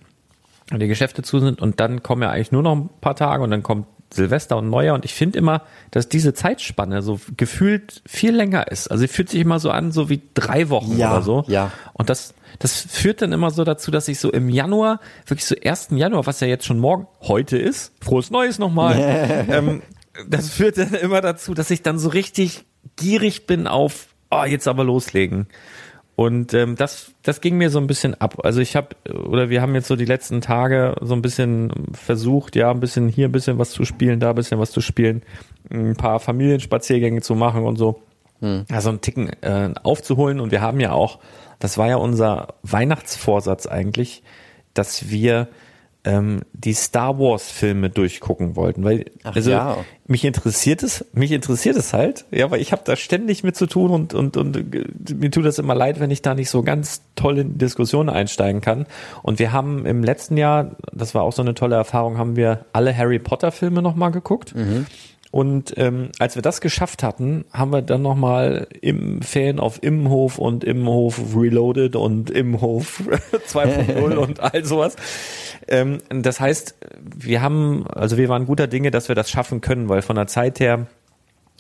und die Geschäfte zu sind und dann kommen ja eigentlich nur noch ein paar Tage und dann kommt Silvester und Neujahr und ich finde immer, dass diese Zeitspanne so gefühlt viel länger ist. Also sie fühlt sich immer so an, so wie drei Wochen Ja, oder so. ja. Und das, das führt dann immer so dazu, dass ich so im Januar, wirklich so 1. Januar, was ja jetzt schon morgen, heute ist, frohes Neues nochmal, ähm, das führt dann immer dazu, dass ich dann so richtig gierig bin auf, oh, jetzt aber loslegen. Und ähm, das, das ging mir so ein bisschen ab. Also ich habe, oder wir haben jetzt so die letzten Tage so ein bisschen versucht, ja, ein bisschen hier ein bisschen was zu spielen, da ein bisschen was zu spielen, ein paar Familienspaziergänge zu machen und so. Also einen Ticken äh, aufzuholen. Und wir haben ja auch, das war ja unser Weihnachtsvorsatz eigentlich, dass wir ähm, die Star Wars Filme durchgucken wollten, weil Ach also ja. mich interessiert es, mich interessiert es halt, ja, weil ich habe da ständig mit zu tun und und und äh, mir tut das immer leid, wenn ich da nicht so ganz toll in Diskussionen einsteigen kann. Und wir haben im letzten Jahr, das war auch so eine tolle Erfahrung, haben wir alle Harry Potter Filme noch mal geguckt. Und ähm, als wir das geschafft hatten, haben wir dann nochmal im Fan auf Immenhof und Immenhof Reloaded und Immenhof 2.0 und all sowas. Ähm, das heißt, wir haben, also wir waren guter Dinge, dass wir das schaffen können, weil von der Zeit her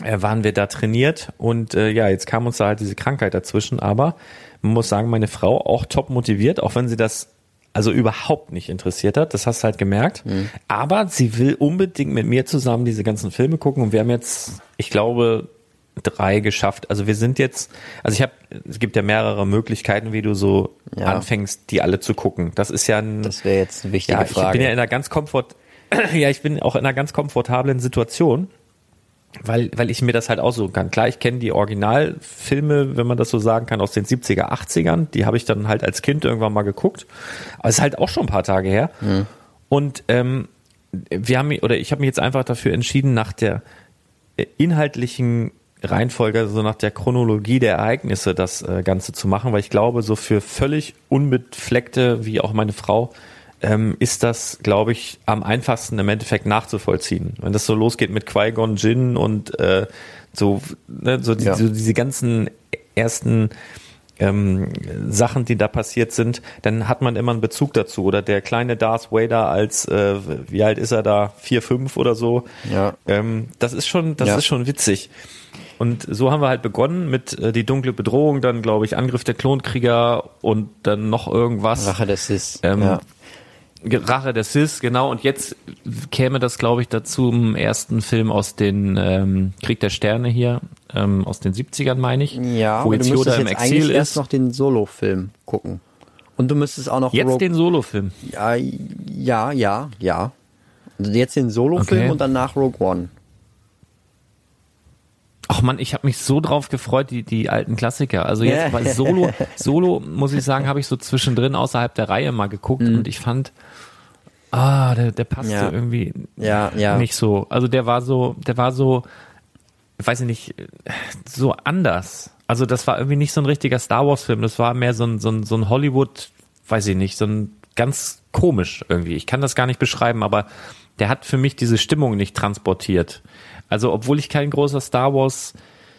äh, waren wir da trainiert und äh, ja, jetzt kam uns da halt diese Krankheit dazwischen, aber man muss sagen, meine Frau auch top motiviert, auch wenn sie das also überhaupt nicht interessiert hat. Das hast du halt gemerkt. Mhm. Aber sie will unbedingt mit mir zusammen diese ganzen Filme gucken und wir haben jetzt, ich glaube, drei geschafft. Also wir sind jetzt, also ich habe, es gibt ja mehrere Möglichkeiten, wie du so ja. anfängst, die alle zu gucken. Das ist ja ein. Das wäre jetzt eine wichtige ja, Frage. Ich bin ja in einer ganz komfort, ja, ich bin auch in einer ganz komfortablen Situation weil, weil ich mir das halt aussuchen kann. Klar, ich kenne die Originalfilme, wenn man das so sagen kann, aus den 70er, 80ern. Die habe ich dann halt als Kind irgendwann mal geguckt. Aber es ist halt auch schon ein paar Tage her. Mhm. Und ähm, wir haben oder ich habe mich jetzt einfach dafür entschieden, nach der äh, inhaltlichen Reihenfolge, also nach der Chronologie der Ereignisse das äh, Ganze zu machen, weil ich glaube, so für völlig unbefleckte, wie auch meine Frau, ähm, ist das, glaube ich, am einfachsten im Endeffekt nachzuvollziehen. Wenn das so losgeht mit Qui-Gon Jinn und äh, so, ne, so, die, ja. so diese ganzen ersten ähm, Sachen, die da passiert sind, dann hat man immer einen Bezug dazu. Oder der kleine Darth Vader als, äh, wie alt ist er da, vier, fünf oder so. Ja. Ähm, das ist schon, das ja. ist schon witzig. Und so haben wir halt begonnen mit äh, die dunkle Bedrohung, dann glaube ich Angriff der Klonkrieger und dann noch irgendwas. Rache des Sis. Ähm, ja. Rache der Sis, genau. Und jetzt käme das, glaube ich, dazu im ersten Film aus den ähm, Krieg der Sterne hier, ähm, aus den 70ern, meine ich. Ja, wo jetzt Yoda im Exil ist. erst noch den Solo-Film gucken. Und du müsstest auch noch jetzt Rogue den Solo-Film. Ja, ja, ja, ja. Also jetzt den Solo-Film okay. und danach Rogue One. Ach man, ich habe mich so drauf gefreut, die, die alten Klassiker. Also jetzt bei Solo, Solo muss ich sagen, habe ich so zwischendrin außerhalb der Reihe mal geguckt mhm. und ich fand, ah, der, der passte ja. irgendwie ja, ja. nicht so. Also der war so, der war so, ich weiß nicht, so anders. Also das war irgendwie nicht so ein richtiger Star Wars Film. Das war mehr so ein, so ein, so ein Hollywood, weiß ich nicht, so ein ganz komisch irgendwie. Ich kann das gar nicht beschreiben, aber der hat für mich diese Stimmung nicht transportiert. Also, obwohl ich kein großer Star Wars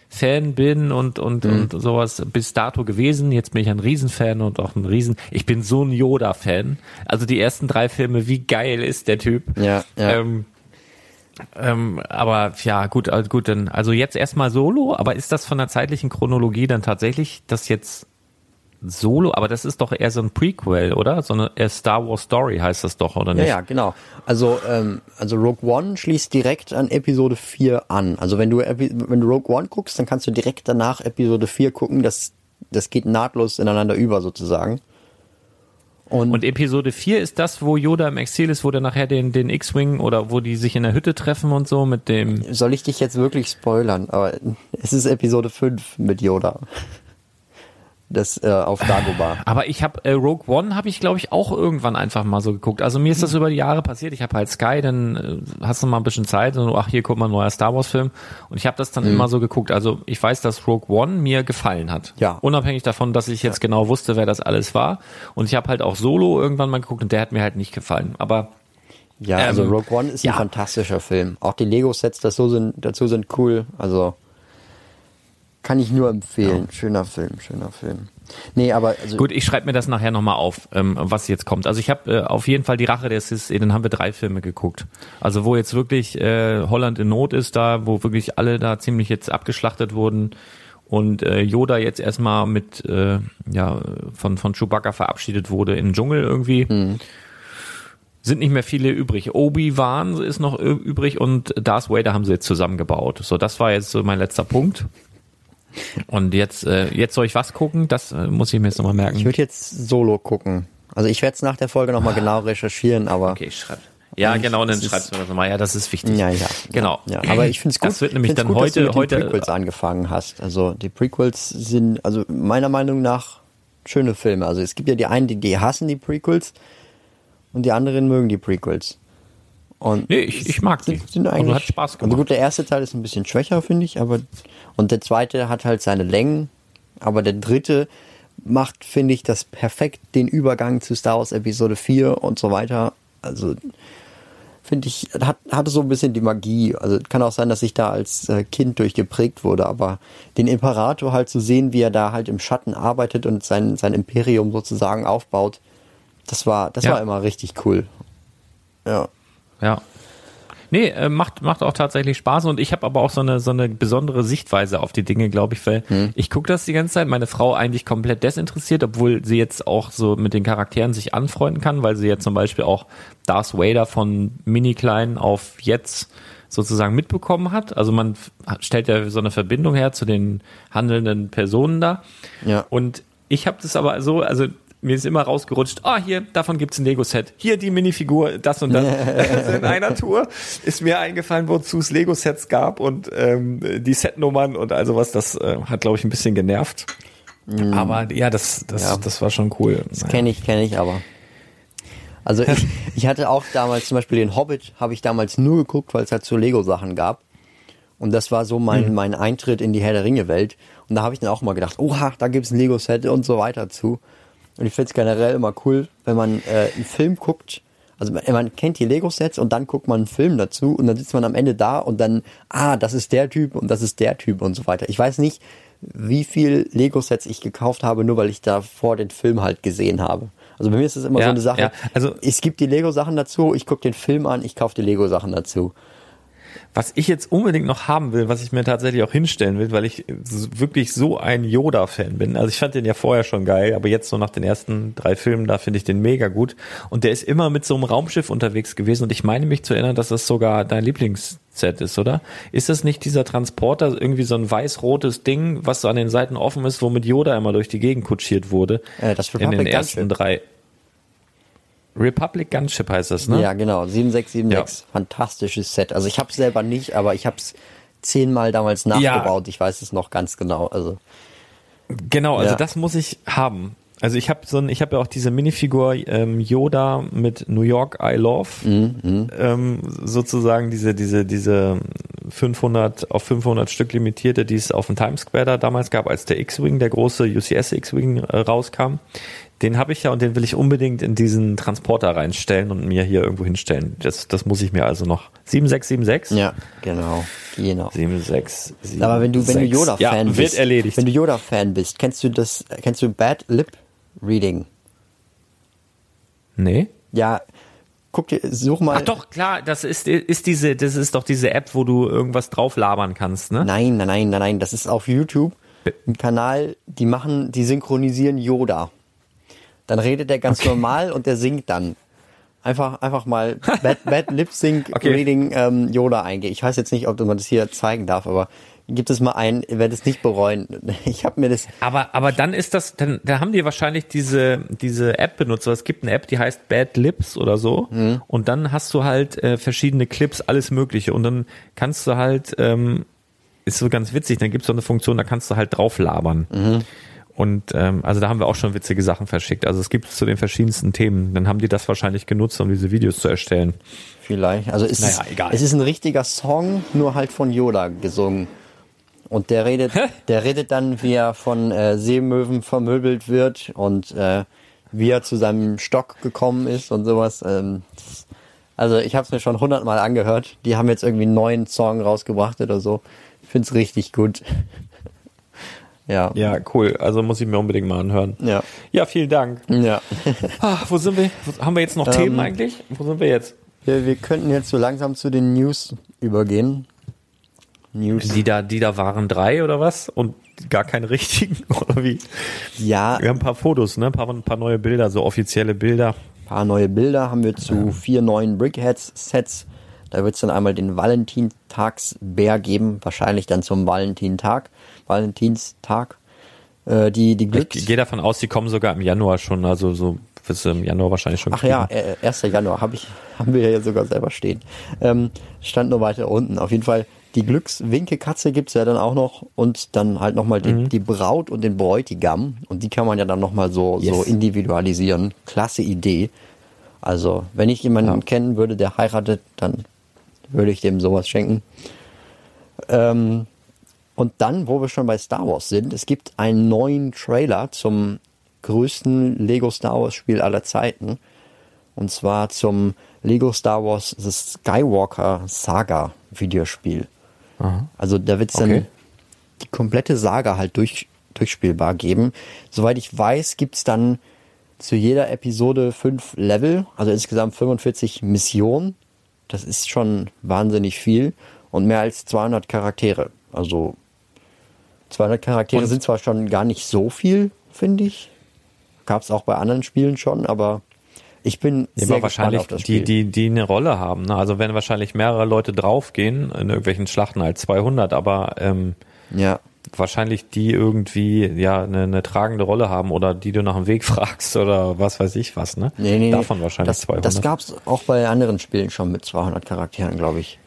Fan bin und, und, mhm. und sowas bis dato gewesen. Jetzt bin ich ein Riesenfan und auch ein Riesen. Ich bin so ein Yoda-Fan. Also die ersten drei Filme, wie geil ist der Typ? Ja, ja. Ähm, ähm, aber ja, gut, also gut, dann, also jetzt erstmal Solo, aber ist das von der zeitlichen Chronologie dann tatsächlich das jetzt Solo, aber das ist doch eher so ein Prequel, oder? So eine Star Wars Story heißt das doch, oder nicht? Ja, ja, genau. Also, ähm, also Rogue One schließt direkt an Episode 4 an. Also wenn du, wenn du Rogue One guckst, dann kannst du direkt danach Episode 4 gucken. Das, das geht nahtlos ineinander über sozusagen. Und, und Episode 4 ist das, wo Yoda im Exil ist, wo der nachher den, den X-Wing oder wo die sich in der Hütte treffen und so mit dem. Soll ich dich jetzt wirklich spoilern? Aber es ist Episode 5 mit Yoda das äh, auf Dagobah. Aber ich habe äh, Rogue One habe ich glaube ich auch irgendwann einfach mal so geguckt. Also mir ist das über die Jahre passiert. Ich habe halt Sky, dann äh, hast du mal ein bisschen Zeit und ach hier guck mal ein neuer Star Wars Film und ich habe das dann mhm. immer so geguckt. Also ich weiß, dass Rogue One mir gefallen hat. Ja. Unabhängig davon, dass ich jetzt ja. genau wusste, wer das alles war und ich habe halt auch Solo irgendwann mal geguckt und der hat mir halt nicht gefallen. Aber ja, also ähm, Rogue One ist ein ja. fantastischer Film. Auch die Lego Sets dazu sind dazu sind cool. Also kann ich nur empfehlen. Ja. Schöner Film, schöner Film. Nee, aber also gut, ich schreibe mir das nachher nochmal auf, ähm, was jetzt kommt. Also ich habe äh, auf jeden Fall die Rache der Sis, dann haben wir drei Filme geguckt. Also wo jetzt wirklich äh, Holland in Not ist, da wo wirklich alle da ziemlich jetzt abgeschlachtet wurden und äh, Yoda jetzt erstmal mit äh, ja von von Chewbacca verabschiedet wurde in den Dschungel irgendwie. Mhm. Sind nicht mehr viele übrig. Obi-Wan ist noch übrig und Darth Vader haben sie jetzt zusammengebaut. So, das war jetzt so mein letzter Punkt. Und jetzt, äh, jetzt soll ich was gucken? Das äh, muss ich mir jetzt nochmal merken. Ich würde jetzt Solo gucken. Also ich werde es nach der Folge nochmal ah. genau recherchieren, aber. Okay, ich schreibe. Ja, genau, dann schreibst du mir das nochmal. Ja, das ist wichtig. Ja, ja. Genau. Ja, aber ich finde es gut. Das wird nämlich dann gut, heute, dass du mit heute. Den Prequels angefangen hast. Also die Prequels sind, also meiner Meinung nach schöne Filme. Also es gibt ja die einen, die, die hassen die Prequels und die anderen mögen die Prequels. Und nee, ich, ich mag die. Sind eigentlich, also hat Spaß gemacht. Also gut, der erste Teil ist ein bisschen schwächer, finde ich, aber und der zweite hat halt seine Längen, aber der dritte macht, finde ich, das perfekt den Übergang zu Star Wars Episode 4 und so weiter. Also finde ich, hat, hatte so ein bisschen die Magie. Also kann auch sein, dass ich da als äh, Kind durchgeprägt wurde, aber den Imperator halt zu sehen, wie er da halt im Schatten arbeitet und sein, sein Imperium sozusagen aufbaut, das war, das Ja. war immer richtig cool. Ja. Ja. Nee, äh, macht, macht auch tatsächlich Spaß und ich habe aber auch so eine, so eine besondere Sichtweise auf die Dinge, glaube ich, weil ich gucke das die ganze Zeit, meine Frau eigentlich komplett desinteressiert, obwohl sie jetzt auch so mit den Charakteren sich anfreunden kann, weil sie jetzt zum Beispiel auch Darth Vader von mini klein auf jetzt sozusagen mitbekommen hat. Also man stellt ja so eine Verbindung her zu den handelnden Personen da. Ja. Und ich habe das aber so, also mir ist immer rausgerutscht, ah, hier, davon gibt's ein Lego-Set. Hier die Minifigur, das und das. also in einer Tour ist mir eingefallen, wozu es Lego-Sets gab und ähm, die Setnummern und also was, das äh, hat, glaube ich, ein bisschen genervt. Aber ja, das, das, Ja. das war schon cool. Das kenne ich, kenne ich aber. Also ich, ich hatte auch damals zum Beispiel den Hobbit, habe ich damals nur geguckt, weil es halt so Lego-Sachen gab. Und das war so mein, mein Eintritt in die Herr der Ringe-Welt. Und da habe ich dann auch mal gedacht, oha, da gibt's ein Lego-Set und so weiter zu. Und ich finde es generell immer cool, wenn man äh, einen Film guckt, also man, man kennt die Lego-Sets und dann guckt man einen Film dazu und dann sitzt man am Ende da und dann, ah, das ist der Typ und das ist der Typ und so weiter. Ich weiß nicht, wie viel Lego-Sets ich gekauft habe, nur weil ich da vor den Film halt gesehen habe. Also bei mir ist es immer Ja, so eine Sache, ja, also- es gibt die Lego-Sachen dazu, ich gucke den Film an, ich kaufe die Lego-Sachen dazu. Was ich jetzt unbedingt noch haben will, was ich mir tatsächlich auch hinstellen will, weil ich wirklich so ein Yoda-Fan bin. Also ich fand den ja vorher schon geil, aber jetzt so nach den ersten drei Filmen, da finde ich den mega gut. Und der ist immer mit so einem Raumschiff unterwegs gewesen und ich meine mich zu erinnern, dass das sogar dein Lieblingsset ist, oder? Ist das nicht dieser Transporter, irgendwie so ein weiß-rotes Ding, was so an den Seiten offen ist, womit Yoda immer durch die Gegend kutschiert wurde? Äh, das in den ersten Gunship. drei. Republic Gunship heißt das, ne? Ja, genau, 7676, fantastisches Set. Also ich habe es selber nicht, aber ich habe es zehnmal damals nachgebaut, ich weiß es noch ganz genau. Also Genau, also Ja. das muss ich haben. Also ich habe so ein, ich habe ja auch diese Minifigur ähm, Yoda mit New York I Love, ähm, sozusagen diese diese diese 500 auf 500 Stück limitierte, die es auf dem Times Square da damals gab, als der X-Wing, der große UCS X-Wing äh, rauskam. Den habe ich ja und den will ich unbedingt in diesen Transporter reinstellen und mir hier irgendwo hinstellen. Das das muss ich mir also noch 7676. ja, genau, genau. 7676. Aber wenn du wenn du Yoda Fan ja, bist, wird erledigt. wenn du Yoda Fan bist, kennst du das kennst du Bad Lip Reading? nee. Ja, guck dir such mal Ach doch, klar, das ist, ist diese, das ist doch diese App, wo du irgendwas drauf labern kannst, ne? Nein, nein, nein, nein, nein, das ist auf YouTube ein Kanal, die machen, die synchronisieren Yoda. Dann redet er ganz normal und der singt dann. Einfach, einfach mal Bad, Bad Lip Sync Okay. Reading ähm, Yoda eingehen. Ich weiß jetzt nicht, ob man das hier zeigen darf, aber gibt es mal ein, ihr werdet es nicht bereuen. Ich habe mir das, Aber, aber dann ist das, dann, da haben die wahrscheinlich diese, diese App benutzt. Es gibt eine App, die heißt Bad Lips oder so. Mhm. Und dann hast du halt äh, verschiedene Clips, alles Mögliche. Und dann kannst du halt, ähm, ist so ganz witzig, dann gibt es so eine Funktion, da kannst du halt drauf labern. Mhm. Und ähm, also da haben wir auch schon witzige Sachen verschickt. Also es gibt zu den verschiedensten Themen. Dann haben die das wahrscheinlich genutzt, um diese Videos zu erstellen. Vielleicht. Also es, Naja, ist, egal. es ist ein richtiger Song, nur halt von Yoda gesungen. Und der redet, der redet dann, wie er von äh, Seemöwen vermöbelt wird und äh, wie er zu seinem Stock gekommen ist und sowas. Ähm, also ich habe es mir schon hundertmal angehört. Die haben jetzt irgendwie einen neuen Song rausgebracht oder so. Ich find's richtig gut. Ja. Ja, cool. Also muss ich mir unbedingt mal anhören. Ja. Ja, vielen Dank. Ja. Ah, wo sind wir? Haben wir jetzt noch Themen eigentlich? Wo sind wir jetzt? Wir, wir könnten jetzt so langsam zu den News übergehen. News. Die da, die da waren drei oder was? Und gar keine richtigen? Oder wie? Ja, Wir haben ein paar Fotos, ne? Ein paar, ein paar neue Bilder, so offizielle Bilder. paar neue Bilder haben wir zu vier neuen Brickheads-Sets. Da wird es dann einmal den Valentinstagsbär geben, wahrscheinlich dann zum Valentintag. Valentinstag. Äh, die, die Ich Glücks... gehe davon aus, die kommen sogar im Januar schon, also so du im Januar wahrscheinlich schon Ach ja, kriegen. äh, 1. Januar hab ich, haben wir ja sogar selber stehen. Ähm, stand nur weiter unten. Auf jeden Fall, die Glückswinkelkatze gibt's ja dann auch noch und dann halt nochmal die, Mhm. die Braut und den Bräutigam. Und die kann man ja dann nochmal so, so Yes. individualisieren. Klasse Idee. Also, wenn ich jemanden Ja. kennen würde, der heiratet, dann würde ich dem sowas schenken. Ähm, und dann, wo wir schon bei Star Wars sind, es gibt einen neuen Trailer zum größten Lego Star Wars Spiel aller Zeiten. Und zwar zum Lego Star Wars The Skywalker Saga Videospiel. Also da wird es Okay. dann die komplette Saga halt durch, durchspielbar geben. Soweit ich weiß, gibt's dann zu jeder Episode fünf Level, also insgesamt 45 Missionen. Das ist schon wahnsinnig viel und mehr als 200 Charaktere. Also 200 Charaktere Und- sind zwar schon gar nicht so viel, finde ich. Gab's auch bei anderen Spielen schon, aber ich bin Ja, sehr wahrscheinlich auf das die, Spiel. die, die eine Rolle haben. Ne? Also wenn wahrscheinlich mehrere Leute draufgehen in irgendwelchen Schlachten als 200, aber ähm, ja. wahrscheinlich die irgendwie ja eine, eine tragende Rolle haben oder die du nach dem Weg fragst oder was weiß ich was. Ne? Nee, nee, Davon nee. wahrscheinlich das, 200. Das gab's auch bei anderen Spielen schon mit 200 Charakteren, glaube ich.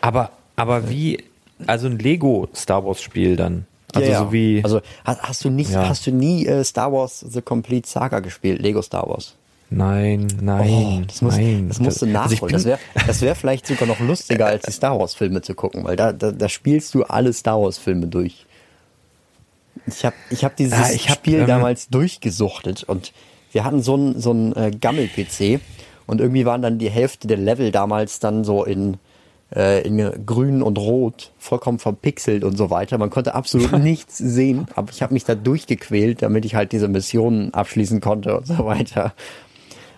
aber aber wie also ein Lego Star Wars Spiel dann? Also ja, so wie Also hast, hast du nicht, Ja. hast du nie äh, Star Wars The Complete Saga gespielt, Lego Star Wars? nein, nein, Oh, das, muss, nein. das musst du Also nachholen. bin- das wäre das wär vielleicht sogar noch lustiger, als die Star Wars Filme zu gucken, weil da, da, da spielst du alle Star Wars Filme durch. Ich habe ich hab dieses Ah, ich hab, Spiel ähm, damals durchgesuchtet und wir hatten so einen so einen, äh, Gammel-PC und irgendwie waren dann die Hälfte der Level damals dann so in, in grün und rot, vollkommen verpixelt und so weiter. Man konnte absolut nichts sehen, aber ich habe mich da durchgequält, damit ich halt diese Missionen abschließen konnte und so weiter.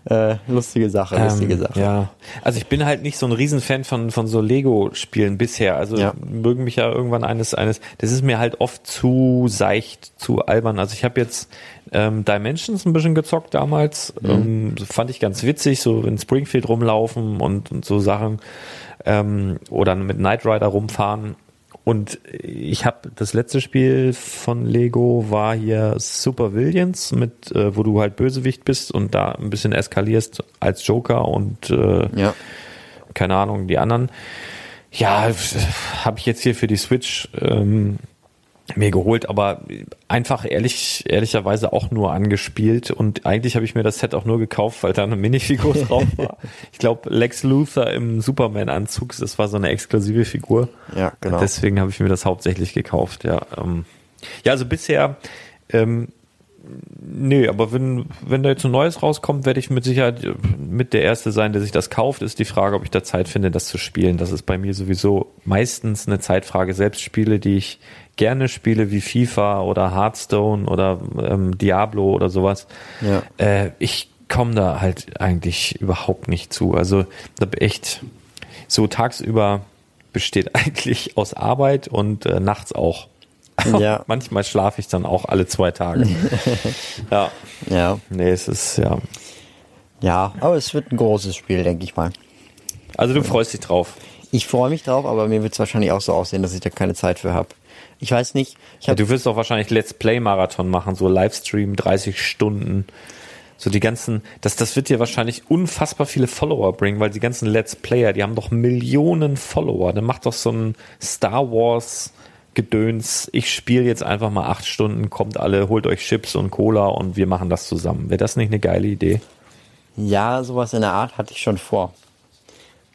Äh, lustige Sache, lustige Ähm, Sache. Ja, also ich bin halt nicht so ein Riesenfan von, von so Lego-Spielen bisher. Also Ja. mögen mich ja irgendwann eines, eines, das ist mir halt oft zu seicht, zu albern. Also ich habe jetzt ähm, Dimensions ein bisschen gezockt damals. Mhm. Ähm, fand ich ganz witzig, so in Springfield rumlaufen und, und so Sachen. Ähm, oder mit Knight Rider rumfahren. Und ich habe das letzte Spiel von Lego war hier Super Villains mit, äh, wo du halt Bösewicht bist und da ein bisschen eskalierst als Joker und äh, Ja. keine Ahnung die anderen. Ja, habe ich jetzt hier für die Switch ähm, mir geholt, aber einfach ehrlich, ehrlicherweise auch nur angespielt und eigentlich habe ich mir das Set auch nur gekauft, weil da eine Minifigur drauf war. Ich glaube Lex Luthor im Superman-Anzug, das war so eine exklusive Figur. Ja, genau. Deswegen habe ich mir das hauptsächlich gekauft, ja. Ähm, ja, also bisher, ähm, nö, aber wenn, wenn da jetzt ein neues rauskommt, werde ich mit Sicherheit mit der Erste sein, der sich das kauft. Ist die Frage, ob ich da Zeit finde, das zu spielen. Das ist bei mir sowieso meistens eine Zeitfrage. Selbst Spiele, die ich gerne spiele, wie FIFA oder Hearthstone oder ähm, Diablo oder sowas. Ja. Äh, ich komme da halt eigentlich überhaupt nicht zu. Also da echt so tagsüber besteht eigentlich aus Arbeit und äh, nachts auch. Ja. Manchmal schlafe ich dann auch alle zwei Tage. ja. Ja. Nee, es ist ja. Ja, aber es wird ein großes Spiel, denke ich mal. Also du freust dich drauf. Ich freue mich drauf, aber mir wird es wahrscheinlich auch so aussehen, dass ich da keine Zeit für habe. Ich weiß nicht. Ich Ja, du wirst doch wahrscheinlich Let's Play Marathon machen, so Livestream, 30 Stunden. So die ganzen, das, das wird dir wahrscheinlich unfassbar viele Follower bringen, weil die ganzen Let's Player, die haben doch Millionen Follower. Dann macht doch so ein Star Wars Gedöns. Ich spiele jetzt einfach mal acht Stunden, kommt alle, holt euch Chips und Cola und wir machen das zusammen. Wäre das nicht eine geile Idee? ja sowas in der Art hatte ich schon vor.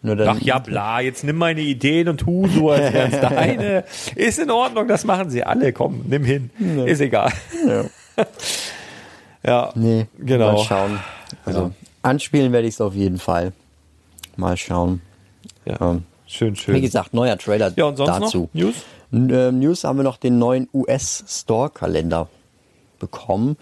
Nur dann, Ach ja, bla, jetzt nimm meine Ideen und tu so, als wären deine. Ist in Ordnung, das machen sie alle. Komm, nimm hin. Ist egal. Ja. Ja, Nee, genau. Mal schauen. Also Ja. anspielen werde ich es auf jeden Fall. Mal schauen. Ja, Ähm, schön, schön. Wie gesagt, neuer Trailer ja, und sonst dazu. noch News? N ähm, News haben wir noch den neuen US Store Kalender bekommen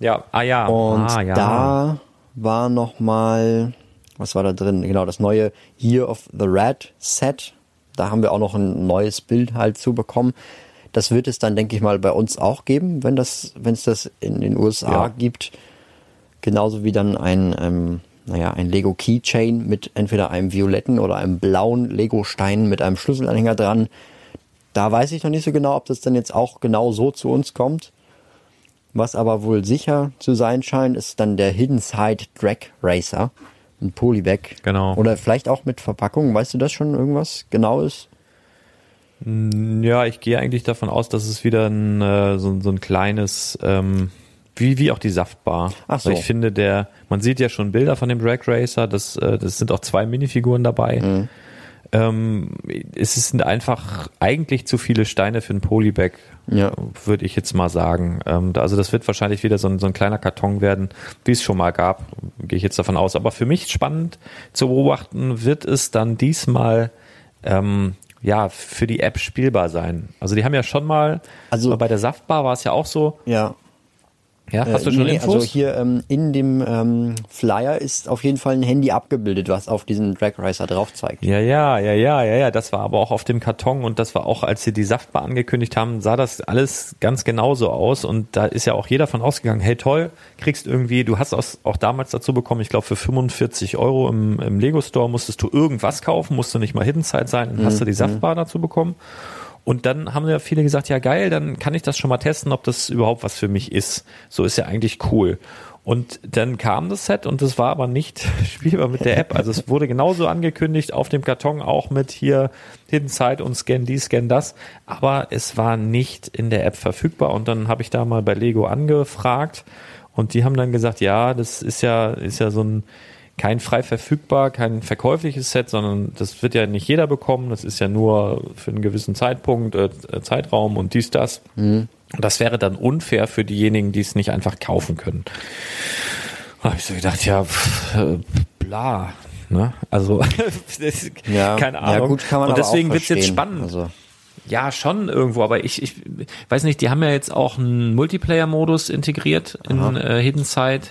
Ja, ah ja. und ah, ja. da war noch mal was war da drin? Genau, das neue Year of the Rat Set. Da haben wir auch noch ein neues Bild halt zu bekommen. Das wird es dann, denke ich mal, bei uns auch geben, wenn das, wenn es das in den USA Ja. gibt. Genauso wie dann ein, ähm, naja, ein Lego Keychain mit entweder einem violetten oder einem blauen Lego-Stein mit einem Schlüsselanhänger dran. Da weiß ich noch nicht so genau, ob das dann jetzt auch genau so zu uns kommt. Was aber wohl sicher zu sein scheint, ist dann der Hidden Side Drag Racer. Ein Polybag. Genau. Oder vielleicht auch mit Verpackung. Weißt du das schon irgendwas Genaues? Ja, ich gehe eigentlich davon aus, dass es wieder ein, äh, so, so ein kleines, ähm, wie, wie auch die Saftbar. Ach so. Weil ich finde, der, man sieht ja schon Bilder von dem Drag Racer, das, äh, das sind auch zwei Minifiguren dabei. Mhm. Ähm, es sind einfach eigentlich zu viele Steine für ein Polybag, Ja. würde ich jetzt mal sagen. Ähm, also das wird wahrscheinlich wieder so ein, so ein kleiner Karton werden, wie es schon mal gab, gehe ich jetzt davon aus. Aber für mich spannend zu beobachten wird es dann diesmal ähm, ja für die App spielbar sein. Also die haben ja schon mal, Also- bei der Saftbar war es ja auch so. Ja. Ja, hast du schon nee, Infos? Also hier ähm, in dem ähm, Flyer ist auf jeden Fall ein Handy abgebildet, was auf diesen Drag Racer drauf zeigt. Ja, ja, ja, ja, ja, ja. Das war aber auch auf dem Karton und das war auch, als sie die Saftbar angekündigt haben, sah das alles ganz genauso aus und da ist ja auch jeder von ausgegangen, hey toll, kriegst irgendwie, du hast aus, auch damals dazu bekommen, ich glaube für 45 Euro im, im Lego Store musstest du irgendwas kaufen, musst du nicht mal Hidden Side sein, dann hast du die Saftbar dazu bekommen. Und dann haben ja viele gesagt, ja geil, dann kann ich das schon mal testen, ob das überhaupt was für mich ist. So ist ja eigentlich cool. Und dann kam das Set und es war aber nicht spielbar mit der App. Also es wurde genauso angekündigt auf dem Karton auch mit hier Hidden Side und Scan dies, Scan das. Aber es war nicht in der App verfügbar. Und dann habe ich da mal bei Lego angefragt und die haben dann gesagt, ja, das ist ja, ist ja so ein kein frei verfügbar, kein verkäufliches Set, sondern das wird ja nicht jeder bekommen. Das ist ja nur für einen gewissen Zeitpunkt, äh, Zeitraum und dies, das. Und das wäre dann unfair für diejenigen, die es nicht einfach kaufen können. Da habe ich so gedacht, ja, pff, äh, bla. Ne? Also, das, keine Ahnung. Ja, gut, kann man und deswegen auch wird's jetzt spannend. Also, Ja, schon irgendwo, aber ich, ich weiß nicht, die haben ja jetzt auch einen Multiplayer-Modus integriert in äh, Hidden Side.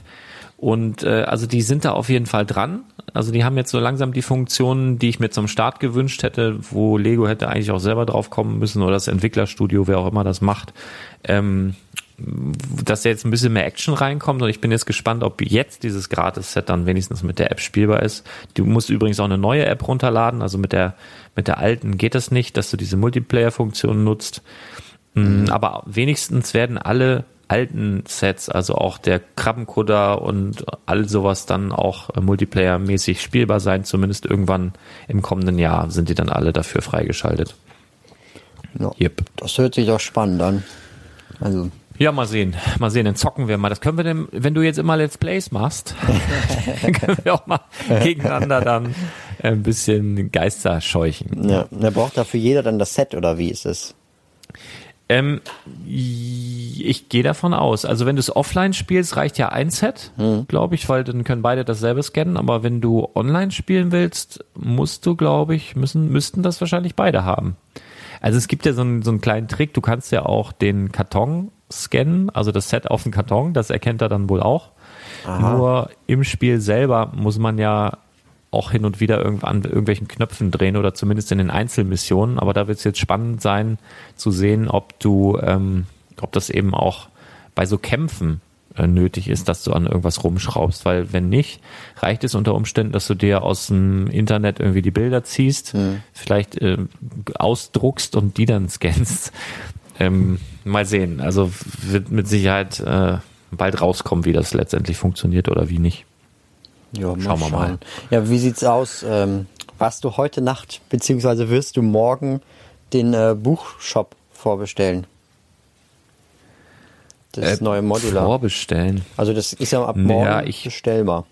Und äh, also die sind da auf jeden Fall dran. Also die haben jetzt so langsam die Funktionen, die ich mir zum Start gewünscht hätte, wo Lego hätte eigentlich auch selber drauf kommen müssen oder das Entwicklerstudio, wer auch immer das macht. Ähm, dass da jetzt ein bisschen mehr Action reinkommt und ich bin jetzt gespannt, ob jetzt dieses Gratis-Set dann wenigstens mit der App spielbar ist. Du musst übrigens auch eine neue App runterladen, also mit der, mit der alten geht das nicht, dass du diese Multiplayer-Funktion nutzt. Mm, Aber wenigstens werden alle alten Sets, also auch der Krabbenkutter und all sowas dann auch äh, Multiplayer-mäßig spielbar sein, zumindest irgendwann im kommenden Jahr sind die dann alle dafür freigeschaltet. ja. Yep. Das hört sich doch spannend an. Also, Ja, mal sehen. Mal sehen, dann zocken wir mal. Das können wir denn, wenn du jetzt immer Let's Plays machst, dann können wir auch mal gegeneinander dann ein bisschen Geister scheuchen. ja. Da braucht dafür jeder dann das Set oder wie ist es? Ähm, ich gehe davon aus. Also wenn du es offline spielst, reicht ja ein Set, glaube ich, weil dann können beide dasselbe scannen. Aber wenn du online spielen willst, musst du, glaube ich, müssen, müssten das wahrscheinlich beide haben. Also es gibt ja so einen, so einen kleinen Trick. Du kannst ja auch den Karton scannen, also das Set auf dem Karton, das erkennt er dann wohl auch. Nur im Spiel selber muss man ja auch hin und wieder irgendwann an irgendwelchen Knöpfen drehen oder zumindest in den Einzelmissionen. Aber da wird es jetzt spannend sein zu sehen, ob du, ähm, ob das eben auch bei so Kämpfen äh, nötig ist, dass du an irgendwas rumschraubst. Weil wenn nicht, reicht es unter Umständen, dass du dir aus dem Internet irgendwie die Bilder ziehst, vielleicht äh, ausdruckst und die dann scannst. Ähm, mal sehen. Also wird mit Sicherheit äh, bald rauskommen, wie das letztendlich funktioniert oder wie nicht. Ja, Schauen wir mal. Ja, wie sieht's aus? Ähm, warst du heute Nacht, beziehungsweise wirst du morgen den äh, Buchshop vorbestellen? Das neue Modular. Vorbestellen. Also das ist ja ab Ja, morgen ich- bestellbar.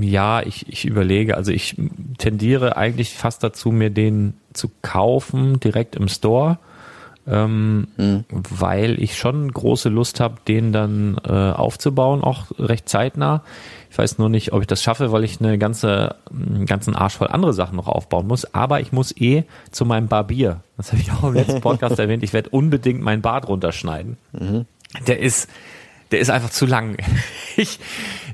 Ja, ich, ich überlege, also ich tendiere eigentlich fast dazu, mir den zu kaufen, direkt im Store, ähm, weil ich schon große Lust habe, den dann äh, aufzubauen, auch recht zeitnah. Ich weiß nur nicht, ob ich das schaffe, weil ich eine ganze, einen ganzen Arsch voll andere Sachen noch aufbauen muss. Aber ich muss eh zu meinem Barbier. Das habe ich auch im letzten Podcast erwähnt. Ich werde unbedingt meinen Bart runterschneiden. Der ist, der ist einfach zu lang. Ich,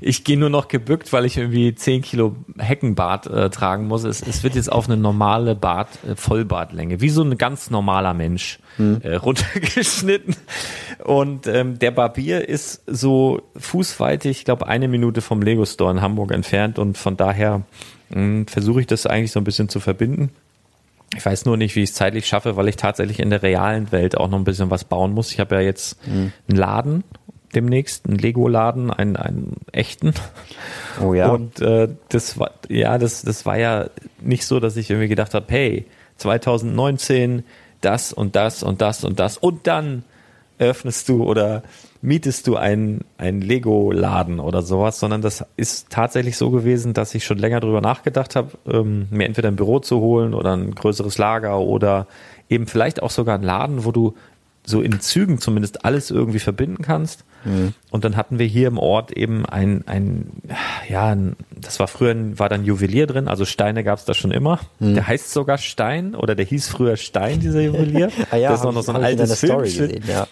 ich gehe nur noch gebückt, weil ich irgendwie 10 Kilo Heckenbart äh, tragen muss. Es, es wird jetzt auf eine normale Bart, äh, Vollbartlänge, wie so ein ganz normaler Mensch äh, runtergeschnitten. Und ähm, der Barbier ist so fußweitig, ich glaube, eine Minute vom Lego Store in Hamburg entfernt. Und von daher mh, versuche ich das eigentlich so ein bisschen zu verbinden. Ich weiß nur nicht, wie ich es zeitlich schaffe, weil ich tatsächlich in der realen Welt auch noch ein bisschen was bauen muss. Ich habe ja jetzt einen Laden demnächst, einen Lego-Laden, einen, einen echten. Oh ja. Und äh, das war ja, das, das war ja nicht so, dass ich irgendwie gedacht habe, hey, 2019 das und das und das und das und dann eröffnest du oder mietest du einen, einen Lego-Laden oder sowas, sondern das ist tatsächlich so gewesen, dass ich schon länger drüber nachgedacht habe, ähm, mir entweder ein Büro zu holen oder ein größeres Lager oder eben vielleicht auch sogar einen Laden, wo du so in Zügen zumindest alles irgendwie verbinden kannst. Mhm. Und dann hatten wir hier im Ort eben ein, ein ja, ein, das war früher, war dann Juwelier drin, also Steine gab es da schon immer. Mhm. Der heißt sogar Stein oder der hieß früher Stein, dieser Juwelier. ah ja, das ist auch noch so ein altes Filmschild. Ja.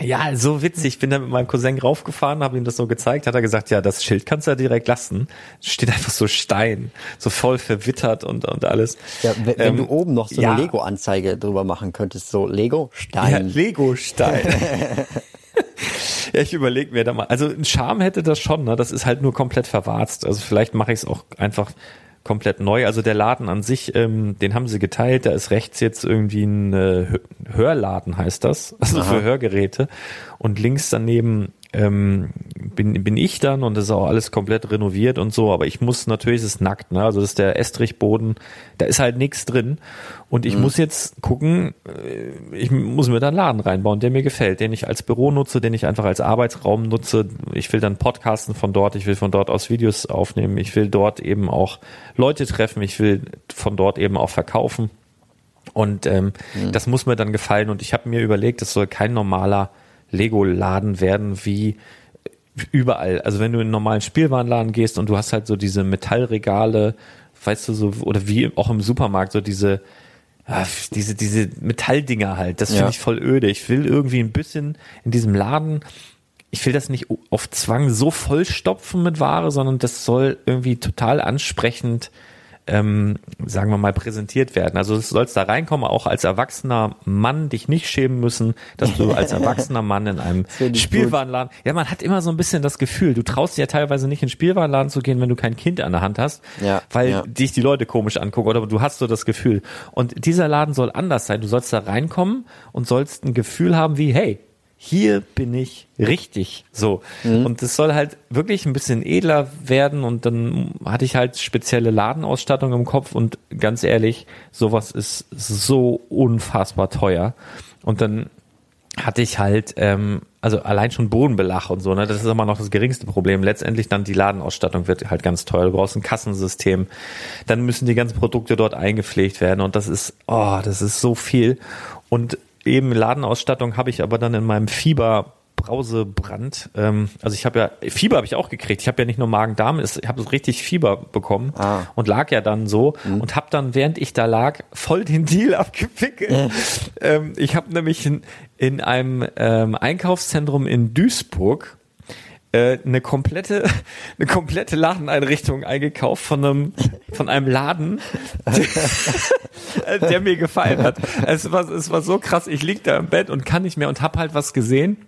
Ja, so witzig. Ich bin da mit meinem Cousin raufgefahren, habe ihm das so gezeigt, hat er gesagt, ja, das Schild kannst du ja direkt lassen. Steht einfach so Stein, so voll verwittert und, und alles. Ja, wenn, ähm, du oben noch so ja. eine Lego-Anzeige drüber machen könntest, so Lego Stein. Ja, Lego Stein. ja, ich überlege mir da mal. Also ein Charme hätte das schon, ne? Das ist halt nur komplett verwarzt. Also vielleicht mache ich es auch einfach komplett neu. Also der Laden an sich, ähm, den haben sie geteilt. Da ist rechts jetzt irgendwie ein äh, Hörladen, heißt das, also Aha. für Hörgeräte. Und links daneben ähm, bin, bin ich dann und das ist auch alles komplett renoviert und so, aber ich muss natürlich, es ist nackt, ne? Also das ist der Estrichboden, da ist halt nichts drin. Und ich mhm. muss jetzt gucken, äh, ich muss mir da einen Laden reinbauen, der mir gefällt, den ich als Büro nutze, den ich einfach als Arbeitsraum nutze. Ich will dann podcasten von dort, ich will von dort aus Videos aufnehmen, ich will dort eben auch Leute treffen, ich will von dort eben auch verkaufen. Und ähm, mhm. das muss mir dann gefallen. Und ich habe mir überlegt, es soll kein normaler Lego-Laden werden wie überall. Also wenn du in einen normalen Spielwarenladen gehst und du hast halt so diese Metallregale, weißt du so, oder wie auch im Supermarkt, so diese, ah, diese, diese Metalldinger halt, das finde ja. ich voll öde. Ich will irgendwie ein bisschen in diesem Laden, ich will das nicht auf Zwang so vollstopfen mit Ware, sondern das soll irgendwie total ansprechend ähm, sagen wir mal, präsentiert werden. Also du sollst da reinkommen, auch als erwachsener Mann dich nicht schämen müssen, dass du als erwachsener Mann in einem Spielwarenladen, ja, man hat immer so ein bisschen das Gefühl, du traust dir ja teilweise nicht in den Spielwarenladen zu gehen, wenn du kein Kind an der Hand hast, ja, weil ja. dich die Leute komisch angucken oder du hast so das Gefühl. Und dieser Laden soll anders sein. Du sollst da reinkommen und sollst ein Gefühl haben wie, hey, hier bin ich richtig so. Mhm. Und es soll halt wirklich ein bisschen edler werden und dann hatte ich halt spezielle Ladenausstattung im Kopf und ganz ehrlich, sowas ist so unfassbar teuer. Und dann hatte ich halt, ähm, also allein schon Bodenbelach und so, ne, das ist immer noch das geringste Problem. Letztendlich dann die Ladenausstattung wird halt ganz teuer. Du brauchst ein Kassensystem, dann müssen die ganzen Produkte dort eingepflegt werden und das ist, oh, das ist so viel. Und eben Ladenausstattung habe ich aber dann in meinem Fieber Brausebrand. Ähm, also ich habe ja Fieber habe ich auch gekriegt. Ich habe ja nicht nur Magen-Darm, ich habe so richtig Fieber bekommen ah. und lag ja dann so mhm. und habe dann während ich da lag voll den Deal abgewickelt. Mhm. Ähm, ich habe nämlich in, in einem ähm, Einkaufszentrum in Duisburg äh, eine komplette eine komplette Ladeneinrichtung eingekauft von einem von einem Laden der, der mir gefallen hat. Es war es war so krass. Ich lieg da im Bett und kann nicht mehr und hab halt was gesehen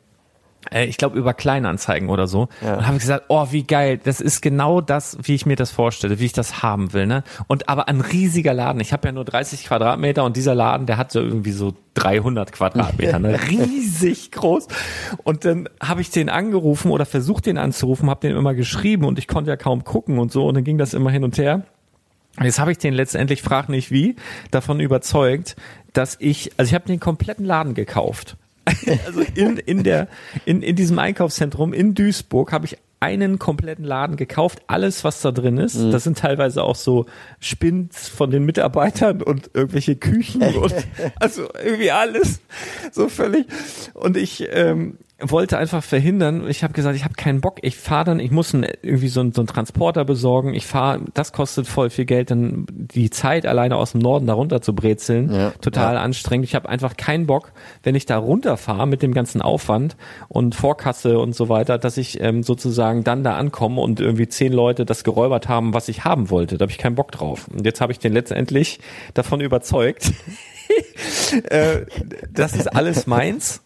ich glaube über Kleinanzeigen oder so ja. und habe gesagt, oh wie geil, das ist genau das, wie ich mir das vorstelle, wie ich das haben will, ne? Und aber ein riesiger Laden. Ich habe ja nur 30 Quadratmeter und dieser Laden, der hat so irgendwie so 300 Quadratmeter, ne? riesig groß. Und dann habe ich den angerufen oder versucht den anzurufen, habe den immer geschrieben und ich konnte ja kaum gucken und so und dann ging das immer hin und her. Jetzt habe ich den letztendlich, frag nicht wie, davon überzeugt, dass ich, also ich habe den kompletten Laden gekauft also in, in, der, in, in diesem Einkaufszentrum in Duisburg habe ich einen kompletten Laden gekauft, alles was da drin ist. Mhm. Das sind teilweise auch so Spins von den Mitarbeitern und irgendwelche Küchen und also irgendwie alles so völlig. Und ich ähm, wollte einfach verhindern. Ich habe gesagt, ich habe keinen Bock. Ich fahre dann, ich muss ein, irgendwie so, ein, so einen Transporter besorgen. Ich fahre, das kostet voll viel Geld. Dann die Zeit alleine aus dem Norden da runter zu brezeln, ja, total ja. anstrengend. Ich habe einfach keinen Bock, wenn ich da runterfahre mit dem ganzen Aufwand und Vorkasse und so weiter, dass ich ähm, sozusagen dann da ankomme und irgendwie zehn Leute das geräubert haben, was ich haben wollte. Da habe ich keinen Bock drauf. Und jetzt habe ich den letztendlich davon überzeugt. äh, das ist alles meins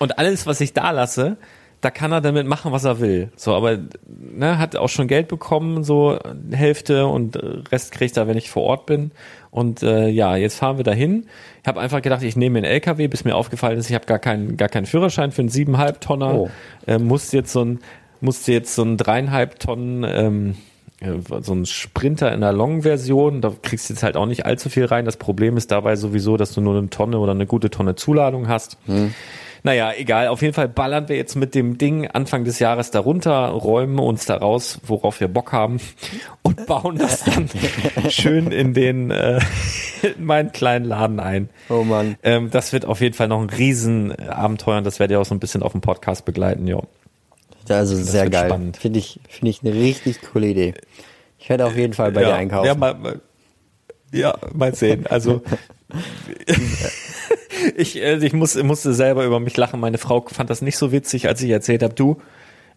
und alles, was ich da lasse, da kann er damit machen, was er will. So, aber ne, hat auch schon Geld bekommen, so Hälfte und Rest kriegt er, wenn ich vor Ort bin. Und äh, ja, jetzt fahren wir dahin. Ich habe einfach gedacht, ich nehme einen LKW, bis mir aufgefallen ist, ich habe gar keinen gar keinen Führerschein für einen siebeneinhalb Tonner. Oh. Äh, musste jetzt so ein musste jetzt so ein dreieinhalb Tonnen ähm, so ein Sprinter in der Long-Version, da kriegst du jetzt halt auch nicht allzu viel rein. Das Problem ist dabei sowieso, dass du nur eine Tonne oder eine gute Tonne Zuladung hast. Hm Naja, egal. Auf jeden Fall ballern wir jetzt mit dem Ding Anfang des Jahres darunter, räumen uns da raus, worauf wir Bock haben und bauen das dann schön in den äh, in meinen kleinen Laden ein. Oh Mann. Ähm, das wird auf jeden Fall noch ein Riesenabenteuer und das werde ich auch so ein bisschen auf dem Podcast begleiten, ja. Also sehr wird geil. Finde ich, finde ich eine richtig coole Idee. Ich werde auf jeden Fall bei ja, dir einkaufen. Ja, mal, mal, ja, mal sehen. Also ich, äh, ich muss, musste selber über mich lachen. Meine Frau fand das nicht so witzig, als ich erzählt habe, du,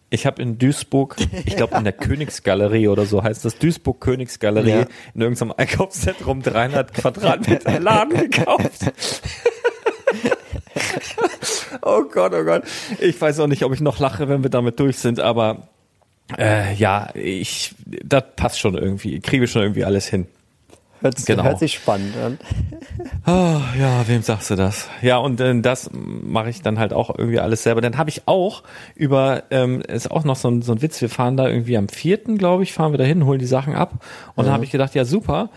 ich habe in Duisburg, ich glaube in der Königsgalerie oder so heißt das, Duisburg Königsgalerie, Ja. in irgendeinem Einkaufszentrum 300 Quadratmeter Laden gekauft. oh Gott, oh Gott. Ich weiß auch nicht, ob ich noch lache, wenn wir damit durch sind, aber äh, ja, ich, das passt schon irgendwie, kriege wir schon irgendwie alles hin. Hört, genau. hört sich spannend an. Oh, ja, wem sagst du das? Ja, und äh, das mache ich dann halt auch irgendwie alles selber. Dann habe ich auch über, ähm, ist auch noch so ein, so ein Witz, wir fahren da irgendwie am vierten, glaube ich, fahren wir da hin, holen die Sachen ab. Und dann habe ich gedacht, ja super,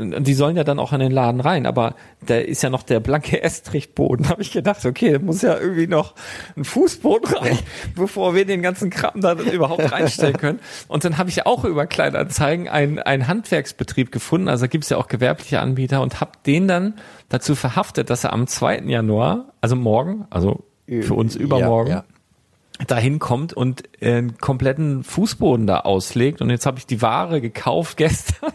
die sollen ja dann auch in den Laden rein, aber da ist ja noch der blanke Estrichboden. habe ich gedacht, okay, da muss ja irgendwie noch ein Fußboden rein, bevor wir den ganzen Kram da überhaupt reinstellen können. Und dann habe ich auch über Kleinanzeigen einen, einen Handwerksbetrieb gefunden, also gibt es ja auch gewerbliche Anbieter und habe den dann dazu verhaftet, dass er am 2. Januar, also morgen, also für uns übermorgen, Ja, dahin kommt und äh, einen kompletten Fußboden da auslegt. Und jetzt habe ich die Ware gekauft gestern.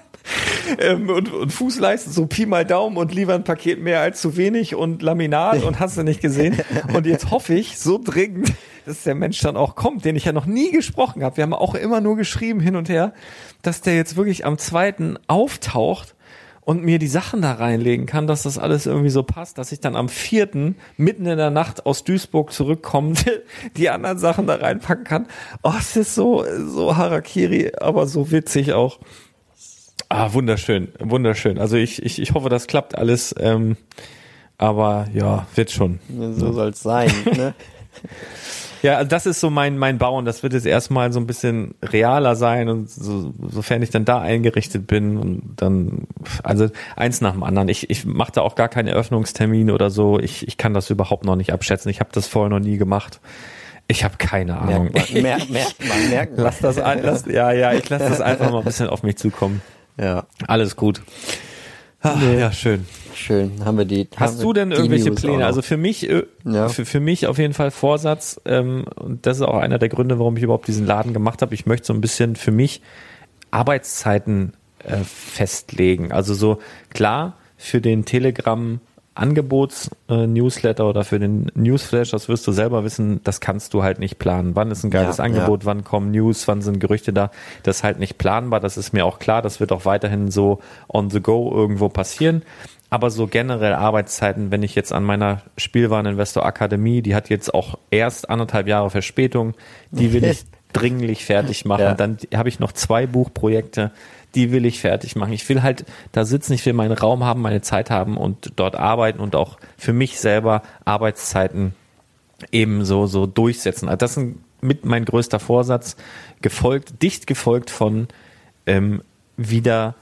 Ähm, und, und Fußleisten, so Pi mal Daumen und lieber ein Paket mehr als zu wenig und Laminat und hast du nicht gesehen. Und jetzt hoffe ich so dringend, dass der Mensch dann auch kommt, den ich ja noch nie gesprochen habe. Wir haben auch immer nur geschrieben hin und her, dass der jetzt wirklich am zweiten auftaucht und mir die Sachen da reinlegen kann, dass das alles irgendwie so passt, dass ich dann am vierten mitten in der Nacht aus Duisburg zurückkommend die anderen Sachen da reinpacken kann. Oh, es ist so, so Harakiri, aber so witzig auch. Ah, wunderschön, wunderschön. Also ich, ich, ich hoffe, das klappt alles. Ähm, aber ja, wird schon. So soll es sein. Ne? Ja, das ist so mein, mein Bauen. Das wird jetzt erstmal so ein bisschen realer sein und so, sofern ich dann da eingerichtet bin und dann, also eins nach dem anderen. Ich, ich mache da auch gar keinen Eröffnungstermin oder so. Ich, ich kann das überhaupt noch nicht abschätzen. Ich habe das vorher noch nie gemacht. Ich habe keine Ahnung. Merkt man, merkt, man, merkt man. Lass das, ein- lass, ja, ja, ich lasse das einfach mal ein bisschen auf mich zukommen. Ja, Alles gut. Ah, Ja, schön. schön. Haben wir die. haben Hast du denn irgendwelche News Pläne? Also für mich, äh, Ja. für, für mich auf jeden Fall Vorsatz, ähm, und das ist auch einer der Gründe, warum ich überhaupt diesen Laden gemacht habe. Ich möchte so ein bisschen für mich Arbeitszeiten äh, festlegen. Also so klar für den Telegram Angebots äh, Newsletter oder für den Newsflash, das wirst du selber wissen, das kannst du halt nicht planen. Wann ist ein geiles Ja, Angebot, wann kommen News, wann sind Gerüchte da? Das ist halt nicht planbar, das ist mir auch klar, das wird auch weiterhin so on the go irgendwo passieren. Aber so generell Arbeitszeiten, wenn ich jetzt an meiner Spielwareninvestor Akademie, die hat jetzt auch erst anderthalb Jahre Verspätung, die will ich dringlich fertig machen. Ja. Dann habe ich noch zwei Buchprojekte, die will ich fertig machen. Ich will halt da sitzen, ich will meinen Raum haben, meine Zeit haben und dort arbeiten und auch für mich selber Arbeitszeiten eben so, so durchsetzen. Also das ist mit mein größter Vorsatz, gefolgt, dicht gefolgt von ähm, wieder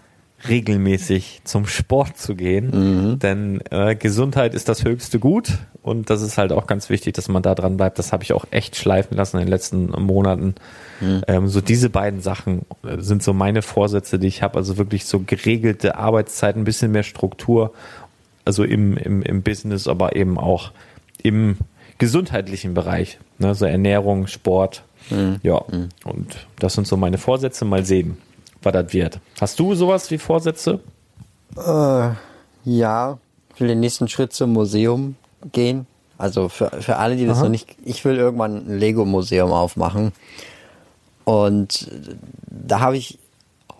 regelmäßig zum Sport zu gehen, denn äh, Gesundheit ist das höchste Gut und das ist halt auch ganz wichtig, dass man da dran bleibt. Das habe ich auch echt schleifen lassen in den letzten Monaten. Ähm, so diese beiden Sachen äh, sind so meine Vorsätze, die ich habe. Also wirklich so geregelte Arbeitszeiten, ein bisschen mehr Struktur, also im, im, im Business, aber eben auch im gesundheitlichen Bereich. Ne? So Ernährung, Sport. Ja, und das sind so meine Vorsätze. Mal sehen, was das wird. Hast du sowas wie Vorsätze? Ja, ich will den nächsten Schritt zum Museum gehen. Also für, für alle, die das noch nicht, ich will irgendwann ein Lego-Museum aufmachen. Und da habe ich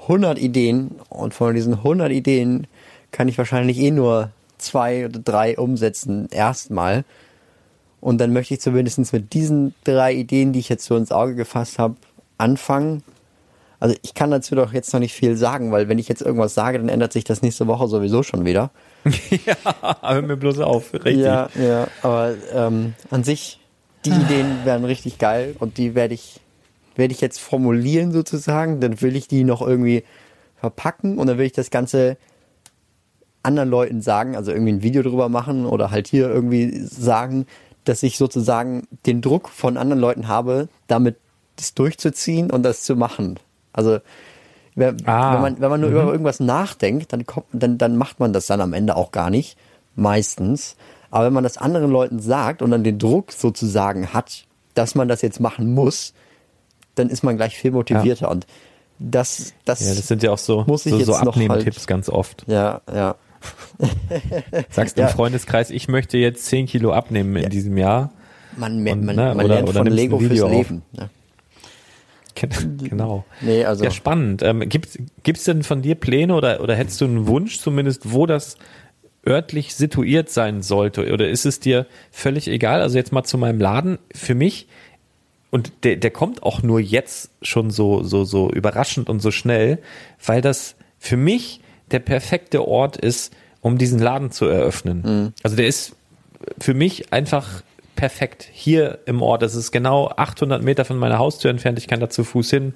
100 Ideen und von diesen 100 Ideen kann ich wahrscheinlich eh nur zwei oder drei umsetzen erstmal. Und dann möchte ich zumindest mit diesen drei Ideen, die ich jetzt so ins Auge gefasst habe, anfangen. Also ich kann dazu doch jetzt noch nicht viel sagen, weil wenn ich jetzt irgendwas sage, dann ändert sich das nächste Woche sowieso schon wieder. Hör mir bloß auf, richtig. Ja, ja, aber ähm, an sich, die Ideen werden richtig geil und die werde ich, werde ich jetzt formulieren sozusagen. Dann will ich die noch irgendwie verpacken und dann will ich das Ganze anderen Leuten sagen, also irgendwie ein Video drüber machen oder halt hier irgendwie sagen, dass ich sozusagen den Druck von anderen Leuten habe, damit das durchzuziehen und das zu machen. Also wenn, Ah. wenn man wenn man nur über irgendwas nachdenkt, dann kommt dann dann macht man das dann am Ende auch gar nicht meistens. Aber wenn man das anderen Leuten sagt und dann den Druck sozusagen hat, dass man das jetzt machen muss, dann ist man gleich viel motivierter und das das, Ja, das sind ja auch so, Muss ich so, so Abnehmtipps halt- ganz oft. ja ja Sagst Ja. im Freundeskreis, ich möchte jetzt 10 Kilo abnehmen in diesem Jahr. man, Und, man, ne, man oder- lernt oder von Lego fürs. Leben. Ne? Genau. Nee, also Ja, spannend. Ähm, Gibt es denn von dir Pläne oder, oder hättest du einen Wunsch zumindest, wo das örtlich situiert sein sollte? Oder ist es dir völlig egal? Also jetzt mal zu meinem Laden. Für mich, und der, der kommt auch nur jetzt schon so, so, so überraschend und so schnell, weil das für mich der perfekte Ort ist, um diesen Laden zu eröffnen. Also der ist für mich einfach perfekt hier im Ort. Das ist genau 800 Meter von meiner Haustür entfernt. Ich kann da zu Fuß hin.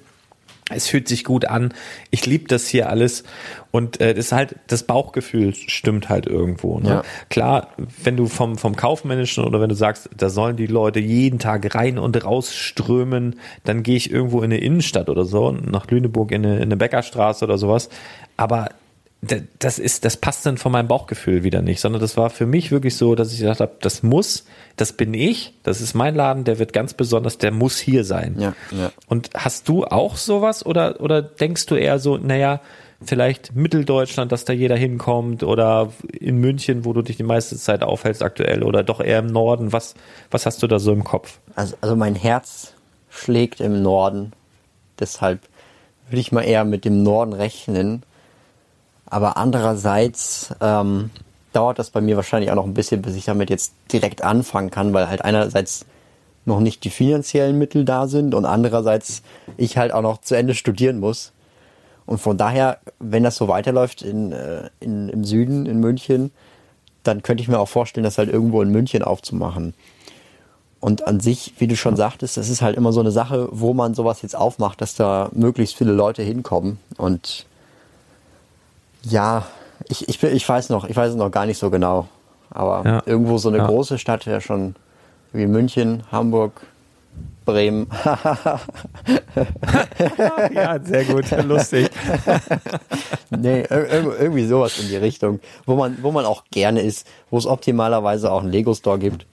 Es fühlt sich gut an. Ich liebe das hier alles. Und äh, das ist halt, das Bauchgefühl stimmt halt irgendwo. Ne? Ja. Klar, wenn du vom, vom Kaufmännischen oder wenn du sagst, da sollen die Leute jeden Tag rein und raus strömen, dann gehe ich irgendwo in eine Innenstadt oder so, nach Lüneburg in eine, in eine Bäckerstraße oder sowas. Aber das ist, das passt dann von meinem Bauchgefühl wieder nicht, sondern das war für mich wirklich so, dass ich gedacht habe, das muss, das bin ich, das ist mein Laden, der wird ganz besonders, der muss hier sein. Ja, ja. Und hast du auch sowas oder, oder denkst du eher so, naja, vielleicht Mitteldeutschland, dass da jeder hinkommt oder in München, wo du dich die meiste Zeit aufhältst aktuell oder doch eher im Norden? Was, was hast du da so im Kopf? Also, also mein Herz schlägt im Norden. Deshalb würde ich mal eher mit dem Norden rechnen. Aber andererseits ähm, dauert das bei mir wahrscheinlich auch noch ein bisschen, bis ich damit jetzt direkt anfangen kann, weil halt einerseits noch nicht die finanziellen Mittel da sind und andererseits ich halt auch noch zu Ende studieren muss. Und von daher, wenn das so weiterläuft in, äh, in, im Süden, in München, dann könnte ich mir auch vorstellen, das halt irgendwo in München aufzumachen. Und an sich, wie du schon sagtest, das ist halt immer so eine Sache, wo man sowas jetzt aufmacht, dass da möglichst viele Leute hinkommen. Und ja, ich, ich, ich weiß noch, ich weiß es noch gar nicht so genau. Aber Ja. irgendwo so eine Ja. große Stadt wäre schon wie München, Hamburg, Bremen. Ja, sehr gut, lustig. nee, ir- ir- irgendwie sowas in die Richtung, wo man, wo man auch gerne ist, wo es optimalerweise auch einen Lego-Store gibt.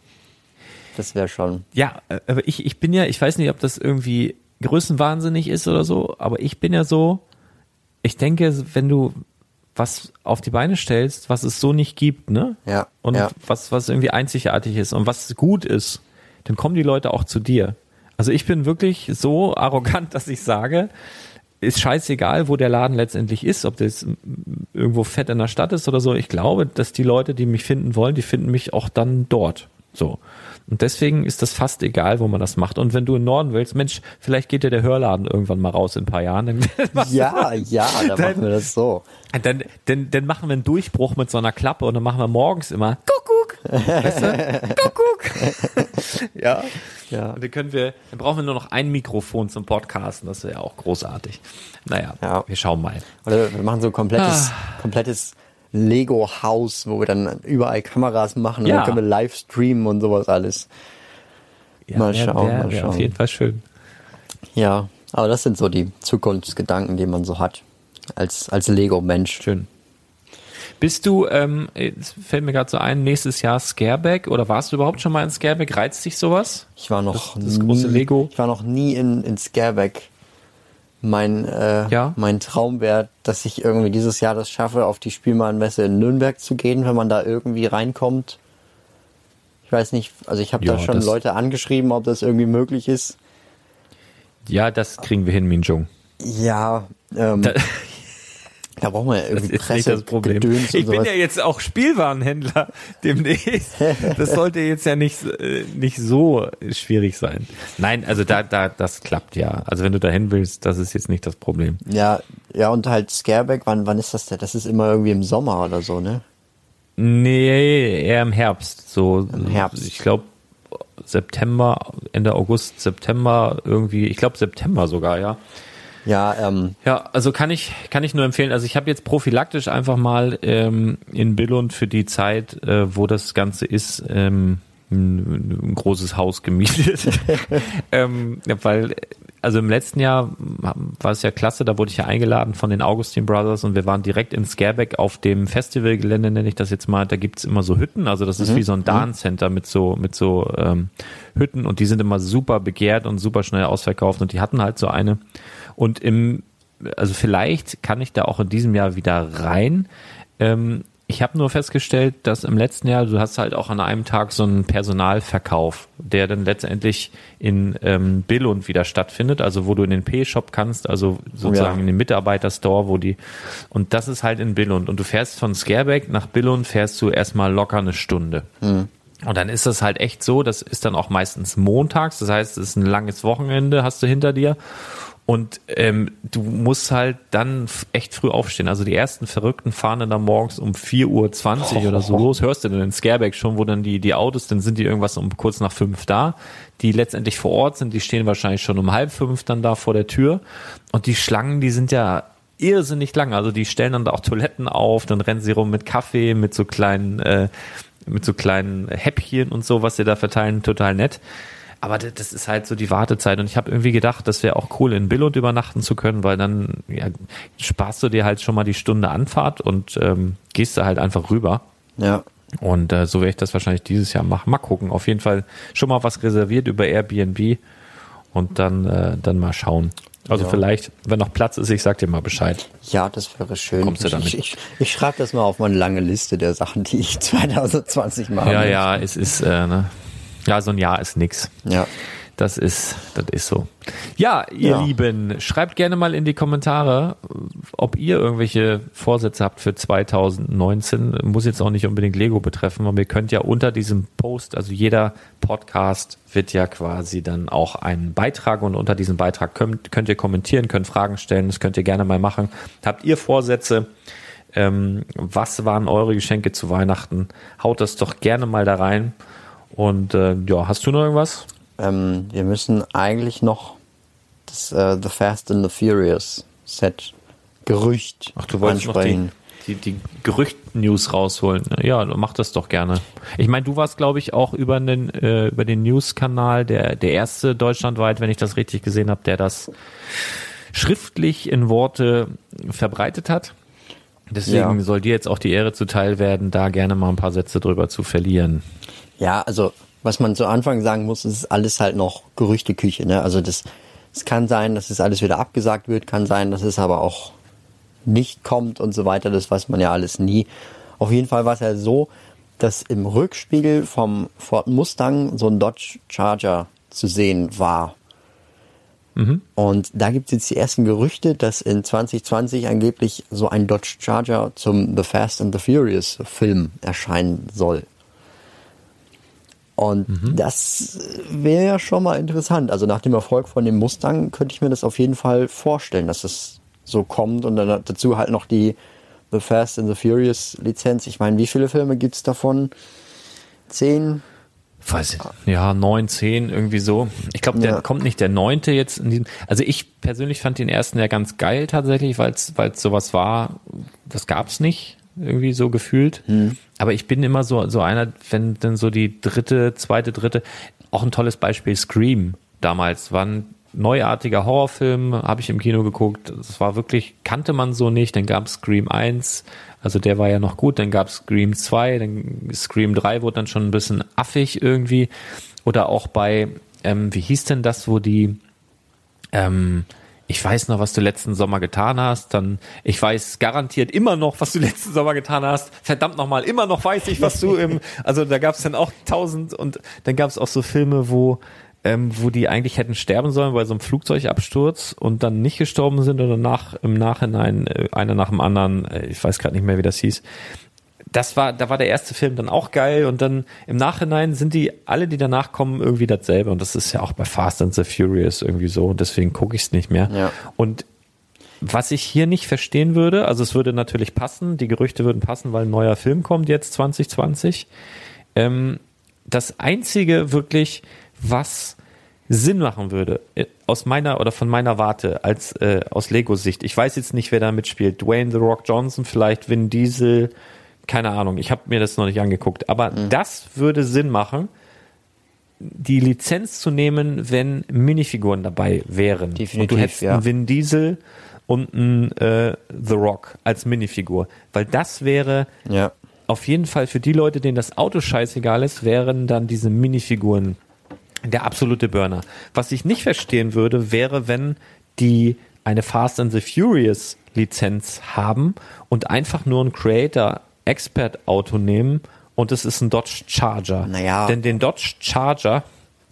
Das wäre schon. Ja, aber ich, ich bin ja, ich weiß nicht, ob das irgendwie größenwahnsinnig ist oder so, aber ich bin ja so, ich denke, wenn du was auf die Beine stellst, was es so nicht gibt, ne? Ja, Und ja. was, was irgendwie einzigartig ist und was gut ist, dann kommen die Leute auch zu dir. Also ich bin wirklich so arrogant, dass ich sage, ist scheißegal, wo der Laden letztendlich ist, ob das irgendwo fett in der Stadt ist oder so. Ich glaube, dass die Leute, die mich finden wollen, die finden mich auch dann dort. So. Und deswegen ist das fast egal, wo man das macht. Und wenn du in den Norden willst, Mensch, vielleicht geht dir der Hörladen irgendwann mal raus in ein paar Jahren. Dann, Ja, ja, da machen wir das so. dann, dann, dann machen wir einen Durchbruch mit so einer Klappe und dann machen wir morgens immer Kuckuck. Weißt du? Kuckuck. ja. Ja. Und dann können wir, dann brauchen wir nur noch ein Mikrofon zum Podcasten. Das wäre ja auch großartig. Naja, Ja. wir schauen mal. Oder wir machen so ein komplettes, Ah. komplettes Lego-Haus, wo wir dann überall Kameras machen und Ja. dann können wir live streamen und sowas alles. Ja, Mal schauen, wär- mal wär schauen. Auf jeden Fall schön. Ja, aber das sind so die Zukunftsgedanken, die man so hat. Als, als Lego-Mensch. Schön. Bist du, ähm, es fällt mir gerade so ein, nächstes Jahr Scareback oder warst du überhaupt schon mal in Scareback? Reizt dich sowas? Ich war noch Das- das große nie, Lego. Ich war noch nie in, in Scareback. Mein, äh, Ja. mein Traum wäre, dass ich irgendwie dieses Jahr das schaffe, auf die Spielwarenmesse in Nürnberg zu gehen, wenn man da irgendwie reinkommt. Ich weiß nicht, also ich habe da schon Leute angeschrieben, ob das irgendwie möglich ist. Ja, das kriegen wir hin, Minjung. Ja, ähm, Da- da brauchen wir ja Das irgendwie ist nicht das Problem. Gedöns Ich bin ja jetzt auch Spielwarenhändler demnächst. Das sollte jetzt ja nicht, äh, nicht so schwierig sein. Nein, also da, da, das klappt ja. Also wenn du dahin willst, das ist jetzt nicht das Problem. Ja, ja, und halt Scareback, wann, wann ist das denn? Das ist immer irgendwie im Sommer oder so, ne? Nee, eher im Herbst. So, Im Herbst. Ich glaube September, Ende August, September irgendwie. Ich glaube September sogar, ja. Ja, ähm, Ja, also kann ich kann ich nur empfehlen. Also ich habe jetzt prophylaktisch einfach mal ähm, in Billund für die Zeit, äh, wo das Ganze ist, ähm, ein, ein großes Haus gemietet. ähm, weil, also im letzten Jahr war es ja klasse, da wurde ich ja eingeladen von den Augustin Brothers und wir waren direkt in Scareback auf dem Festivalgelände, nenne ich das jetzt mal. Da gibt's immer so Hütten, also das ist mhm. wie so ein Dance-Center mit so, mit so ähm, Hütten und die sind immer super begehrt und super schnell ausverkauft und die hatten halt so eine. Und im, also vielleicht kann ich da auch in diesem Jahr wieder rein. Ähm, ich habe nur festgestellt, dass im letzten Jahr, du hast halt auch an einem Tag so einen Personalverkauf, der dann letztendlich in ähm, Billund wieder stattfindet, also wo du in den P-Shop kannst, also sozusagen ja. in den Mitarbeiterstore, wo die, und das ist halt in Billund. Und du fährst von Scareback nach Billund, fährst du erstmal locker eine Stunde. Mhm. Und dann ist das halt echt so, das ist dann auch meistens montags, das heißt, es ist ein langes Wochenende, hast du hinter dir. Und ähm, du musst halt dann echt früh aufstehen. Also die ersten Verrückten fahren dann da morgens um 4.20 Uhr oder so los. Hörst du dann in Scareback schon, wo dann die, die Autos, dann sind die irgendwas um kurz nach fünf da. Die letztendlich vor Ort sind, die stehen wahrscheinlich schon um halb fünf dann da vor der Tür. Und die Schlangen, die sind ja irrsinnig lang. Also die stellen dann da auch Toiletten auf, dann rennen sie rum mit Kaffee, mit so kleinen, äh, mit so kleinen Häppchen und so, was sie da verteilen, total nett. Aber das ist halt so die Wartezeit. Und ich habe irgendwie gedacht, das wäre auch cool, in Billund übernachten zu können, weil dann ja, sparst du dir halt schon mal die Stunde Anfahrt und ähm, gehst da halt einfach rüber. Ja. Und äh, so werde ich das wahrscheinlich dieses Jahr machen. Mal gucken. Auf jeden Fall schon mal was reserviert über Airbnb und dann, äh, dann mal schauen. Also ja. vielleicht, wenn noch Platz ist, ich sag dir mal Bescheid. Ja, das wäre schön. Kommst du damit? Ich, ich, ich schreibe das mal auf meine lange Liste der Sachen, die ich 2020 mache. Ja, ja, es ist, äh, ne? Ja, so ein Jahr ist nix. Ja. Das ist, das ist so. Ja, ihr ja. Lieben, schreibt gerne mal in die Kommentare, ob ihr irgendwelche Vorsätze habt für 2019. Muss jetzt auch nicht unbedingt Lego betreffen, aber ihr könnt ja unter diesem Post, also jeder Podcast wird ja quasi dann auch einen Beitrag und unter diesem Beitrag könnt, könnt ihr kommentieren, könnt Fragen stellen, das könnt ihr gerne mal machen. Habt ihr Vorsätze? Ähm, was waren eure Geschenke zu Weihnachten? Haut das doch gerne mal da rein. Und äh, ja, hast du noch irgendwas? Ähm, wir müssen eigentlich noch das äh, The Fast and the Furious Set Gerücht Ach, du wolltest ansprechen. Noch die, die, die Gerücht-News rausholen. Ja, mach das doch gerne. Ich meine, du warst, glaube ich, auch über den, äh, über den News-Kanal der, der erste deutschlandweit, wenn ich das richtig gesehen habe, der das schriftlich in Worte verbreitet hat. Deswegen ja. soll dir jetzt auch die Ehre zuteil werden, da gerne mal ein paar Sätze drüber zu verlieren. Ja, also was man zu Anfang sagen muss, ist alles halt noch Gerüchteküche. Ne? Also das, es kann sein, dass es alles wieder abgesagt wird, kann sein, dass es aber auch nicht kommt und so weiter. Das weiß man ja alles nie. Auf jeden Fall war es ja so, dass im Rückspiegel vom Ford Mustang so ein Dodge Charger zu sehen war. Mhm. Und da gibt es jetzt die ersten Gerüchte, dass in 2020 angeblich so ein Dodge Charger zum The Fast and the Furious Film erscheinen soll. Und mhm. das wäre ja schon mal interessant. Also nach dem Erfolg von dem Mustang könnte ich mir das auf jeden Fall vorstellen, dass es so kommt und dann dazu halt noch die The Fast and the Furious Lizenz. Ich meine, wie viele Filme gibt es davon? Zehn? Weiß ich, ja, neun, zehn, irgendwie so. Ich glaube, der ja. kommt nicht der neunte jetzt in diesem. Also ich persönlich fand den ersten ja ganz geil tatsächlich, weil es sowas war, das gab's nicht irgendwie so gefühlt. Hm. Aber ich bin immer so, so einer, wenn dann so die dritte, zweite, dritte, auch ein tolles Beispiel Scream damals, war ein neuartiger Horrorfilm, habe ich im Kino geguckt. Das war wirklich, kannte man so nicht. Dann gab es Scream 1, also der war ja noch gut. Dann gab es Scream 2, dann Scream 3 wurde dann schon ein bisschen affig irgendwie. Oder auch bei, ähm, wie hieß denn das, wo die, ähm, ich weiß noch, was du letzten Sommer getan hast, dann ich weiß garantiert immer noch, was du letzten Sommer getan hast. Verdammt nochmal, immer noch weiß ich, was du im, also da gab es dann auch tausend und dann gab es auch so Filme, wo ähm, wo die eigentlich hätten sterben sollen bei so einem Flugzeugabsturz und dann nicht gestorben sind oder nach im Nachhinein äh, einer nach dem anderen, äh, ich weiß gerade nicht mehr, wie das hieß das war, da war der erste Film dann auch geil und dann im Nachhinein sind die, alle, die danach kommen, irgendwie dasselbe und das ist ja auch bei Fast and the Furious irgendwie so und deswegen gucke ich es nicht mehr. Ja. Und was ich hier nicht verstehen würde, also es würde natürlich passen, die Gerüchte würden passen, weil ein neuer Film kommt jetzt 2020. Ähm, das einzige wirklich, was Sinn machen würde, äh, aus meiner oder von meiner Warte, als äh, aus Lego-Sicht. Ich weiß jetzt nicht, wer da mitspielt. Dwayne The Rock Johnson, vielleicht Vin Diesel, keine Ahnung, ich habe mir das noch nicht angeguckt, aber mhm. das würde Sinn machen, die Lizenz zu nehmen, wenn Minifiguren dabei wären. Definitiv, und du hättest ja. einen Vin Diesel und einen äh, The Rock als Minifigur. Weil das wäre Ja. auf jeden Fall für die Leute, denen das Auto scheißegal ist, wären dann diese Minifiguren der absolute Burner. Was ich nicht verstehen würde, wäre, wenn die eine Fast and the Furious Lizenz haben und einfach nur ein Creator Expert Auto nehmen und es ist ein Dodge Charger. Naja. Denn den Dodge Charger,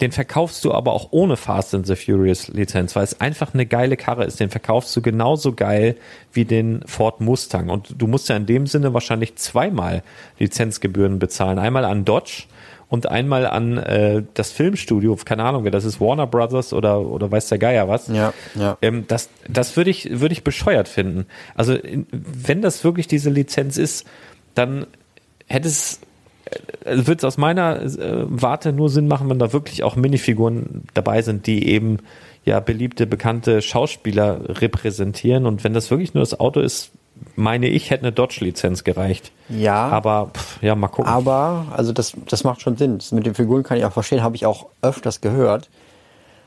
den verkaufst du aber auch ohne Fast and the Furious Lizenz, weil es einfach eine geile Karre ist. Den verkaufst du genauso geil wie den Ford Mustang. Und du musst ja in dem Sinne wahrscheinlich zweimal Lizenzgebühren bezahlen. Einmal an Dodge und einmal an äh, das Filmstudio, keine Ahnung, wer das ist Warner Brothers oder, oder weiß der Geier was. Ja, ja. Ähm, das das würde ich, würde ich bescheuert finden. Also wenn das wirklich diese Lizenz ist, dann hätte es also wird es aus meiner äh, Warte nur Sinn machen, wenn da wirklich auch Minifiguren dabei sind, die eben ja beliebte, bekannte Schauspieler repräsentieren. Und wenn das wirklich nur das Auto ist, meine ich, hätte eine Dodge-Lizenz gereicht. Ja. Aber pff, ja, mal gucken. Aber, also das, das macht schon Sinn. Das mit den Figuren kann ich auch verstehen, habe ich auch öfters gehört.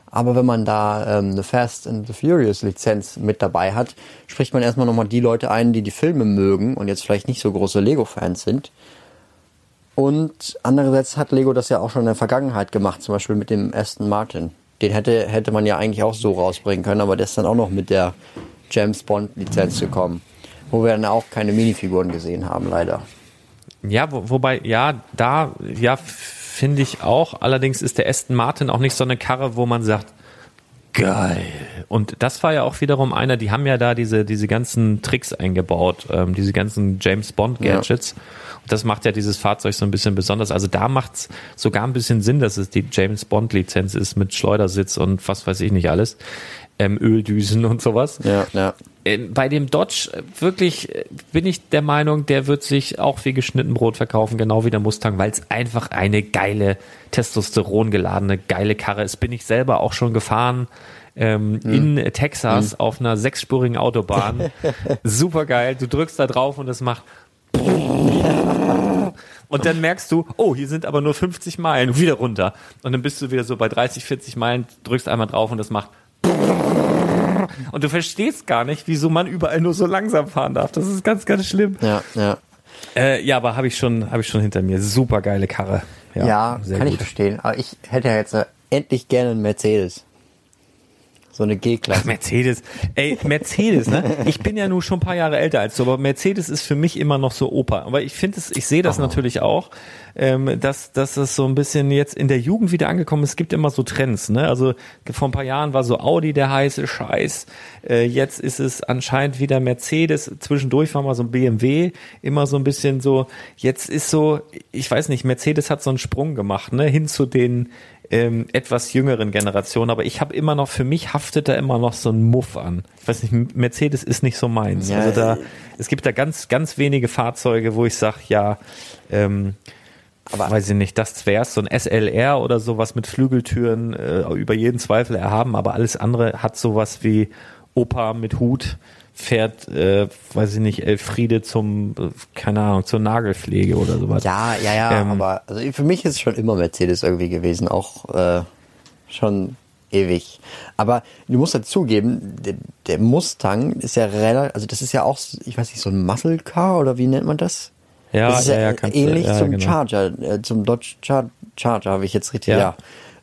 Aber wenn man da ähm, eine Fast and the Furious Lizenz mit dabei hat, spricht man erstmal nochmal die Leute ein, die die Filme mögen und jetzt vielleicht nicht so große Lego-Fans sind. Und andererseits hat Lego das ja auch schon in der Vergangenheit gemacht, zum Beispiel mit dem Aston Martin. Den hätte, hätte man ja eigentlich auch so rausbringen können, aber der ist dann auch noch mit der James Bond Lizenz gekommen. Wo wir dann auch keine Minifiguren gesehen haben, leider. Ja, wo, wobei, ja, da, ja, finde ich auch. Allerdings ist der Aston Martin auch nicht so eine Karre, wo man sagt, geil. Und das war ja auch wiederum einer, die haben ja da diese, diese ganzen Tricks eingebaut, ähm, diese ganzen James Bond Gadgets. Und das macht ja dieses Fahrzeug so ein bisschen besonders. Also da macht's sogar ein bisschen Sinn, dass es die James Bond Lizenz ist mit Schleudersitz und was weiß ich nicht alles. Ähm, Öldüsen und sowas. Ja, ja. Ähm, bei dem Dodge äh, wirklich äh, bin ich der Meinung, der wird sich auch wie geschnitten Brot verkaufen, genau wie der Mustang, weil es einfach eine geile Testosteron geladene geile Karre ist. Bin ich selber auch schon gefahren ähm, in Texas auf einer sechsspurigen Autobahn. Super geil. Du drückst da drauf und es macht und dann merkst du, oh, hier sind aber nur 50 Meilen, wieder runter. Und dann bist du wieder so bei 30, 40 Meilen, drückst einmal drauf und das macht und du verstehst gar nicht, wieso man überall nur so langsam fahren darf. Das ist ganz, ganz schlimm. Ja, ja. Äh, ja, aber habe ich schon, habe ich schon hinter mir. Super geile Karre. Ja, sehr kann ich gut. verstehen. Aber ich hätte ja jetzt äh, endlich gerne einen Mercedes. So eine G-Klasse. Mercedes. Ey, Mercedes, ne? Ich bin ja nur schon ein paar Jahre älter als du, aber Mercedes ist für mich immer noch so Opa. Aber ich finde es, ich sehe das natürlich auch, ähm, dass, dass es so ein bisschen jetzt in der Jugend wieder angekommen ist. Es gibt immer so Trends, ne? Also vor ein paar Jahren war so Audi der heiße Scheiß. Äh, jetzt ist es anscheinend wieder Mercedes. Zwischendurch war mal so ein BMW. Immer so ein bisschen so, jetzt ist so, ich weiß nicht, Mercedes hat so einen Sprung gemacht, ne? Hin zu den ähm, etwas jüngeren Generation, aber ich habe immer noch, für mich haftet da immer noch so ein Muff an. Ich weiß nicht, Mercedes ist nicht so meins. Ja, also da, äh, es gibt da ganz, ganz wenige Fahrzeuge, wo ich sage, ja, ähm, aber weiß ich nicht, das wäre so ein SLR oder sowas mit Flügeltüren äh, über jeden Zweifel erhaben, aber alles andere hat sowas wie Opa mit Hut fährt, äh, weiß ich nicht, Elfriede zum, äh, keine Ahnung, zur Nagelpflege oder sowas. Ja, ja, ja, Ähm, aber also für mich ist es schon immer Mercedes irgendwie gewesen, auch äh, schon ewig. Aber du musst dazugeben, der, der Mustang ist ja relativ, also das ist ja auch, ich weiß nicht, so ein Muscle Car oder wie nennt man das? Ja, das ist ja, ja, ja, du- ähnlich ja, zum genau. Charger, äh, zum Dodge Char Charger, habe ich jetzt richtig, ja.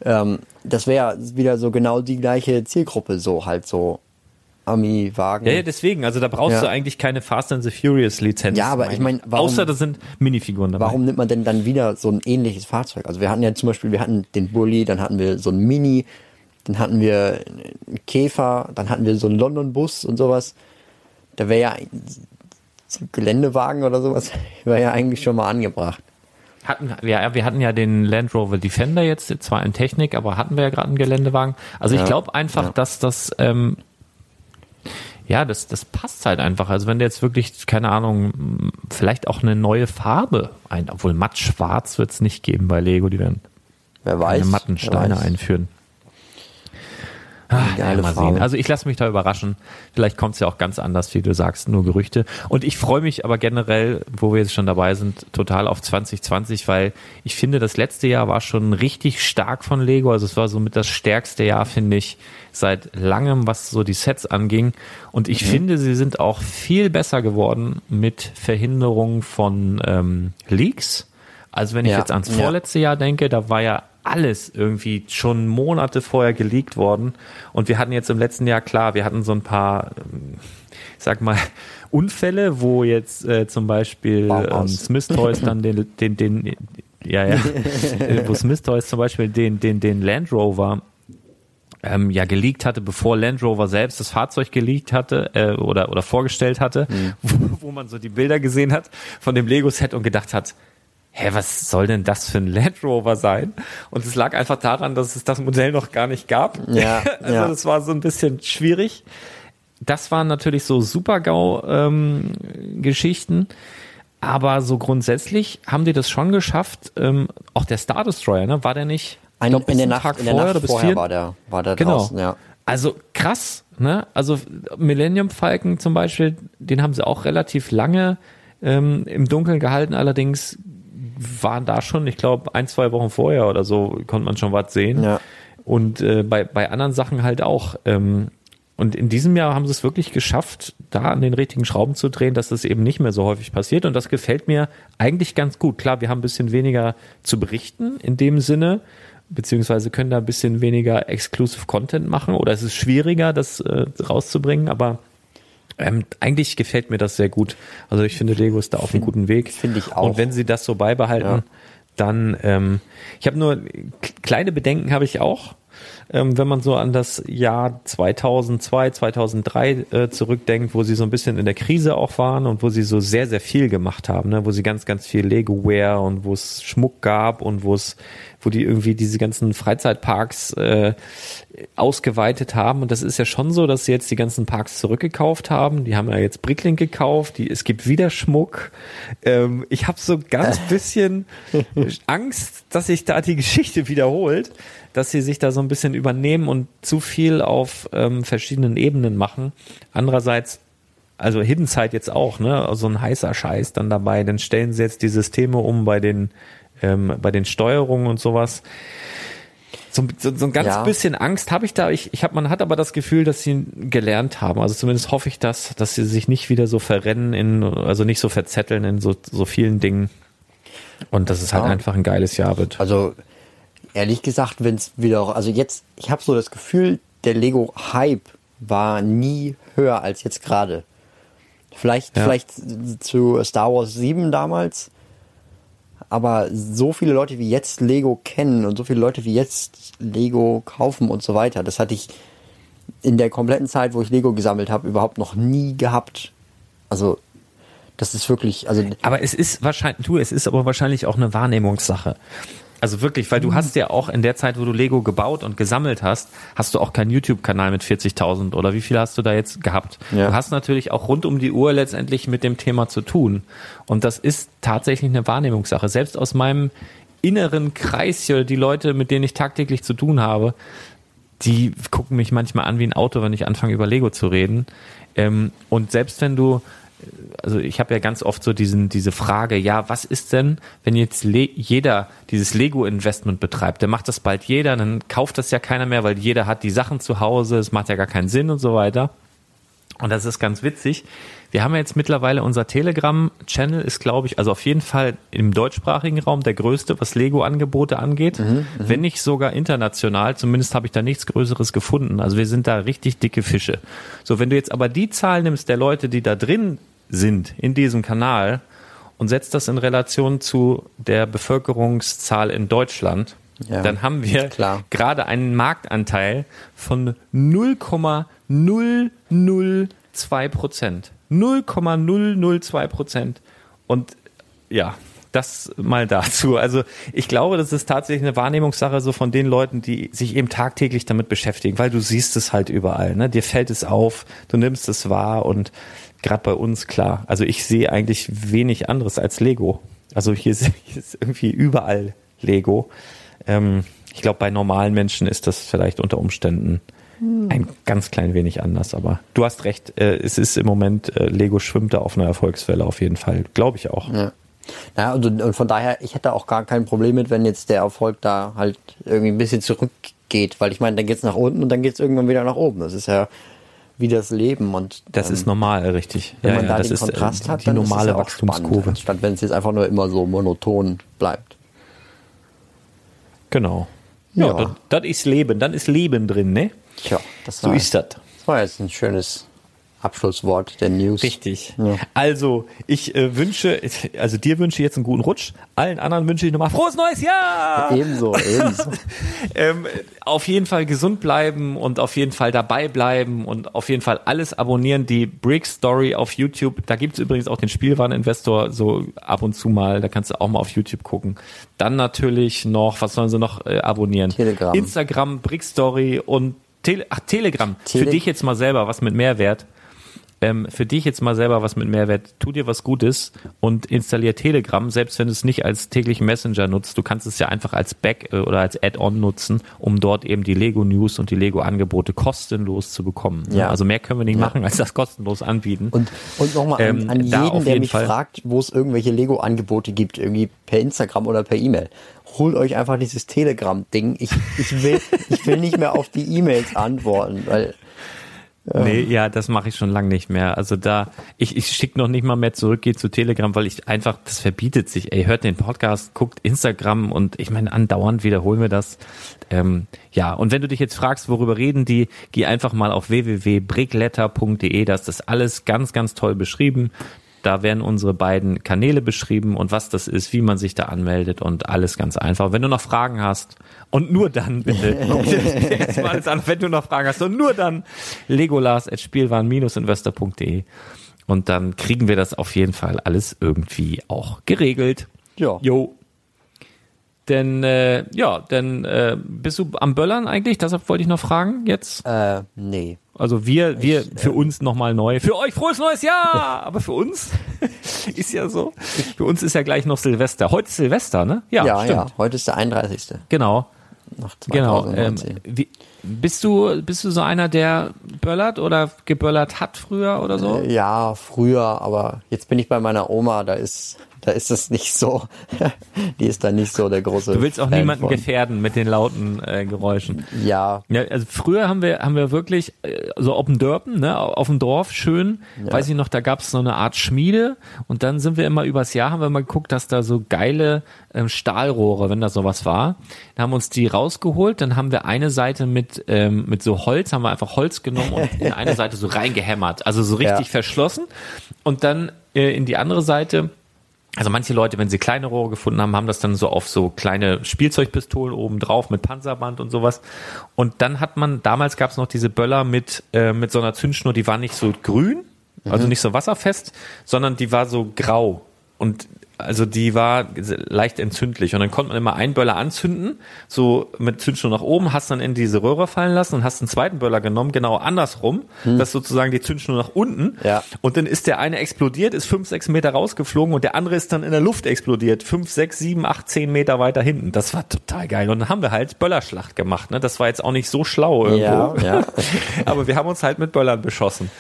Ähm, das wäre wieder so genau die gleiche Zielgruppe, so halt so Ami-Wagen. Ja, ja, deswegen, also da brauchst Ja. du eigentlich keine Fast and the Furious Lizenz. Ja, aber ich mein, warum- Außer da sind Minifiguren dabei. Warum nimmt man denn dann wieder so ein ähnliches Fahrzeug? Also wir hatten ja zum Beispiel, wir hatten den Bulli, dann hatten wir so einen Mini, dann hatten wir einen Käfer, dann hatten wir so einen London-Bus und sowas. Da wäre ja ein Geländewagen oder sowas, wäre ja eigentlich schon mal angebracht. Hatten, ja, wir hatten ja den Land Rover Defender jetzt, zwar in Technik, aber hatten wir ja gerade einen Geländewagen. Also ich Ja, glaube einfach, ja. dass das, ähm, ja, das, das passt halt einfach. Also wenn du jetzt wirklich, keine Ahnung, vielleicht auch eine neue Farbe ein, obwohl matt schwarz wird es nicht geben bei Lego, die werden Wer weiß. keine matten Steine weiß. einführen. Ach, ja, mal sehen. Also ich lasse mich da überraschen. Vielleicht kommt es ja auch ganz anders, wie du sagst, nur Gerüchte. Und ich freue mich aber generell, wo wir jetzt schon dabei sind, total auf 2020, weil ich finde, das letzte Jahr war schon richtig stark von Lego. Also es war somit das stärkste Jahr, finde ich, seit langem, was so die Sets anging. Und ich mhm. finde, sie sind auch viel besser geworden mit Verhinderung von ähm, Leaks. Also wenn ich ja, jetzt ans vorletzte ja. Jahr denke, da war ja alles irgendwie schon Monate vorher geleakt worden. Und wir hatten jetzt im letzten Jahr, klar, wir hatten so ein paar, ähm, ich sag mal, Unfälle, wo jetzt äh, zum Beispiel ähm, Smith Toys dann den, den, den, ja, ja, wo Smith Toys zum Beispiel den, den, den Land Rover ähm, ja geleakt hatte, bevor Land Rover selbst das Fahrzeug geleakt hatte äh, oder, oder vorgestellt hatte, mhm. wo, wo man so die Bilder gesehen hat von dem Lego-Set und gedacht hat, hä, was soll denn das für ein Land Rover sein? Und es lag einfach daran, dass es das Modell noch gar nicht gab. Ja, also ja. das war so ein bisschen schwierig. Das waren natürlich so Super-GAU-Geschichten. Ähm, aber so grundsätzlich haben die das schon geschafft. Ähm, auch der Star Destroyer, ne? War der nicht? Ein, glaub, in der Nacht, Tag in der vorher, Nacht vorher vier? war der, war der genau. draußen, ja. Also krass, ne? Also Millennium Falcon zum Beispiel, den haben sie auch relativ lange ähm, im Dunkeln gehalten. Allerdings waren da schon, ich glaube, ein, zwei Wochen vorher oder so konnte man schon was sehen. Ja. Und äh, bei, bei anderen Sachen halt auch. Ähm, und in diesem Jahr haben sie es wirklich geschafft, da an den richtigen Schrauben zu drehen, dass das eben nicht mehr so häufig passiert. Und das gefällt mir eigentlich ganz gut. Klar, wir haben ein bisschen weniger zu berichten in dem Sinne, beziehungsweise können da ein bisschen weniger Exclusive Content machen oder es ist schwieriger, das äh, rauszubringen, aber ähm, eigentlich gefällt mir das sehr gut. Also ich finde, Lego ist da auf einem guten Weg. Finde ich auch. Und wenn sie das so beibehalten, ja. dann, ähm, ich habe nur kleine Bedenken habe ich auch ähm, wenn man so an das Jahr 2002, 2003 äh, zurückdenkt, wo sie so ein bisschen in der Krise auch waren und wo sie so sehr, sehr viel gemacht haben, ne? wo sie ganz, ganz viel Lego-Ware und wo es Schmuck gab und wo es, wo die irgendwie diese ganzen Freizeitparks äh, ausgeweitet haben. Und das ist ja schon so, dass sie jetzt die ganzen Parks zurückgekauft haben. Die haben ja jetzt Bricklink gekauft. Die, es gibt wieder Schmuck. Ähm, ich habe so ganz bisschen Angst, dass sich da die Geschichte wiederholt dass sie sich da so ein bisschen übernehmen und zu viel auf ähm, verschiedenen Ebenen machen. Andererseits, also Hidden Side jetzt auch, ne, so ein heißer Scheiß dann dabei, dann stellen sie jetzt die Systeme um bei den, ähm, bei den Steuerungen und sowas. So, so, so ein ganz ja. bisschen Angst habe ich da. Ich, ich hab, man hat aber das Gefühl, dass sie gelernt haben. Also zumindest hoffe ich das, dass sie sich nicht wieder so verrennen in, also nicht so verzetteln in so, so vielen Dingen. Und dass es halt einfach ein geiles Jahr wird. Also Ehrlich gesagt, wenn es wieder, also jetzt, ich habe so das Gefühl, der Lego-Hype war nie höher als jetzt gerade. Vielleicht, ja. vielleicht zu Star Wars 7 damals, aber so viele Leute wie jetzt Lego kennen und so viele Leute wie jetzt Lego kaufen und so weiter, das hatte ich in der kompletten Zeit, wo ich Lego gesammelt habe, überhaupt noch nie gehabt. Also das ist wirklich, also. Aber es ist wahrscheinlich, du, es ist aber wahrscheinlich auch eine Wahrnehmungssache. Also wirklich, weil du mhm. hast ja auch in der Zeit, wo du Lego gebaut und gesammelt hast, hast du auch keinen YouTube-Kanal mit 40.000 oder wie viel hast du da jetzt gehabt? Ja. Du hast natürlich auch rund um die Uhr letztendlich mit dem Thema zu tun. Und das ist tatsächlich eine Wahrnehmungssache. Selbst aus meinem inneren Kreis, die Leute, mit denen ich tagtäglich zu tun habe, die gucken mich manchmal an wie ein Auto, wenn ich anfange über Lego zu reden. Ähm, und selbst wenn du also ich habe ja ganz oft so diesen, diese Frage, ja, was ist denn, wenn jetzt Le jeder dieses Lego-Investment betreibt, der macht das bald jeder, dann kauft das ja keiner mehr, weil jeder hat die Sachen zu Hause, es macht ja gar keinen Sinn und so weiter. Und das ist ganz witzig. Wir haben ja jetzt mittlerweile unser Telegram-Channel ist, glaube ich, also auf jeden Fall im deutschsprachigen Raum der größte, was Lego-Angebote angeht. Mhm, mhm, wenn nicht sogar international. Zumindest habe ich da nichts Größeres gefunden. Also wir sind da richtig dicke Fische. So, wenn du jetzt aber die Zahl nimmst der Leute, die da drin sind in diesem Kanal und setzt das in Relation zu der Bevölkerungszahl in Deutschland, ja, dann haben wir gerade einen Marktanteil von 0,002 Prozent. 0,002 Prozent. Und ja, das mal dazu. Also ich glaube, das ist tatsächlich eine Wahrnehmungssache so von den Leuten, die sich eben tagtäglich damit beschäftigen, weil du siehst es halt überall. Ne? Dir fällt es auf, du nimmst es wahr und gerade bei uns klar. Also ich sehe eigentlich wenig anderes als Lego. Also hier, hier ist irgendwie überall Lego. Ähm, ich glaube, bei normalen Menschen ist das vielleicht unter Umständen ein ganz klein wenig anders, aber du hast recht, äh, es ist im Moment, äh, Lego schwimmt da auf einer Erfolgswelle auf jeden Fall, glaube ich auch. Ja. Naja, und, und von daher, ich hätte auch gar kein Problem mit, wenn jetzt der Erfolg da halt irgendwie ein bisschen zurückgeht, weil ich meine, dann geht's nach unten und dann geht's irgendwann wieder nach oben. Das ist ja wie das Leben und Das ist normal, richtig. wenn Ja, man ja, da den ist äh, Kontrast hat, die dann ist normale es ja auch Wachstumskurve. spannend, statt wenn es jetzt einfach nur immer so monoton bleibt. Genau. Ja, Ja. Das, ist Leben, dann ist Leben drin, ne? Tja, das So ist das. das war jetzt ein schönes Abschlusswort der News. Richtig. Ja. Also, ich äh, wünsche, also dir wünsche ich jetzt einen guten Rutsch, allen anderen wünsche ich nochmal frohes neues Jahr! Ebenso, ebenso. ähm, auf jeden Fall gesund bleiben und auf jeden Fall dabei bleiben und auf jeden Fall alles abonnieren. Die Brick Story auf YouTube. Da gibt's übrigens auch den Spielwareninvestor so ab und zu mal. Da kannst du auch mal auf YouTube gucken. Dann natürlich noch, was sollen sie noch äh, abonnieren? Telegram. Instagram, Brick Story und Tele Ach, Telegram. Tele- Für dich jetzt mal selber was mit Mehrwert. Ähm, für dich jetzt mal selber was mit Mehrwert. Tu dir was Gutes und installier Telegram, selbst wenn du es nicht als täglichen Messenger nutzt. Du kannst es ja einfach als Back äh, oder als Add-on nutzen, um dort eben die Lego News und die Lego Angebote kostenlos zu bekommen. Ja. Also mehr können wir nicht Ja. machen, als das kostenlos anbieten. Und, und nochmal an, Ähm, an jeden, der mich Fall. fragt, wo es irgendwelche Lego-Angebote gibt, irgendwie per Instagram oder per E-Mail. Holt euch einfach dieses Telegram-Ding. Ich, ich, will, ich will nicht mehr auf die E-Mails antworten, weil Nee, ja, das mache ich schon lange nicht mehr. Also da, ich, ich schicke noch nicht mal mehr zurück, gehe zu Telegram, weil ich einfach, das verbietet sich. Ey, hört den Podcast, guckt Instagram und ich meine, andauernd wiederholen wir das. Ähm, ja, und wenn du dich jetzt fragst, worüber reden die, geh einfach mal auf www.brickletter.de, da ist das alles ganz, ganz toll beschrieben. Da werden unsere beiden Kanäle beschrieben und was das ist, wie man sich da anmeldet und alles ganz einfach. Wenn du noch Fragen hast und nur dann bitte, jetzt mal alles an, wenn du noch Fragen hast und nur dann legolas.spielwaren-investor.de und dann kriegen wir das auf jeden Fall alles irgendwie auch geregelt. ja. Jo. Denn, äh, ja, denn äh, bist du am Böllern eigentlich? Deshalb wollte ich noch fragen jetzt. Äh, nee. Also wir, wir für uns nochmal neu. Für euch frohes neues Jahr! Aber für uns ist ja so. Für uns ist ja gleich noch Silvester. Heute ist Silvester, ne? Ja, ja, stimmt. Heute ist der 31. Genau. Nach Genau. Ähm, 2019. wie, bist du, bist du so einer, der böllert oder geböllert hat früher oder so? Äh, ja, früher, aber jetzt bin ich bei meiner Oma, da ist, da ist es nicht so. Die ist da nicht so der große. Du willst auch Fan niemanden von. gefährden mit den lauten äh, Geräuschen. Ja, Ja, also früher haben wir haben wir wirklich äh, so auf dem Dörpen, ne, auf dem Dorf schön, weiß ich noch, da gab es so eine Art Schmiede und dann sind wir immer übers Jahr haben wir mal geguckt, dass da so geile ähm, Stahlrohre, wenn da sowas war, dann haben wir uns die rausgeholt, dann haben wir eine Seite mit ähm, mit so Holz, haben wir einfach Holz genommen und in eine Seite so reingehämmert, also so richtig Ja. verschlossen und dann äh, in die andere Seite also manche Leute, wenn sie kleine Rohre gefunden haben, haben das dann so auf so kleine Spielzeugpistolen oben drauf mit Panzerband und sowas. Und dann hat man, damals gab es noch diese Böller mit, äh, mit so einer Zündschnur, die war nicht so grün, also nicht so wasserfest, sondern die war so grau. Und also die war leicht entzündlich. Und dann konnte man immer einen Böller anzünden, so mit Zündschnur nach oben, hast dann in diese Röhre fallen lassen und hast einen zweiten Böller genommen, genau andersrum, das sozusagen die Zündschnur nach unten. Ja. Und dann ist der eine explodiert, ist fünf, sechs Meter rausgeflogen und der andere ist dann in der Luft explodiert. Fünf, sechs, sieben, acht, zehn Meter weiter hinten. Das war total geil. Und dann haben wir halt Böllerschlacht gemacht. Ne? Das war jetzt auch nicht so schlau irgendwo. Ja, ja. Aber wir haben uns halt mit Böllern beschossen.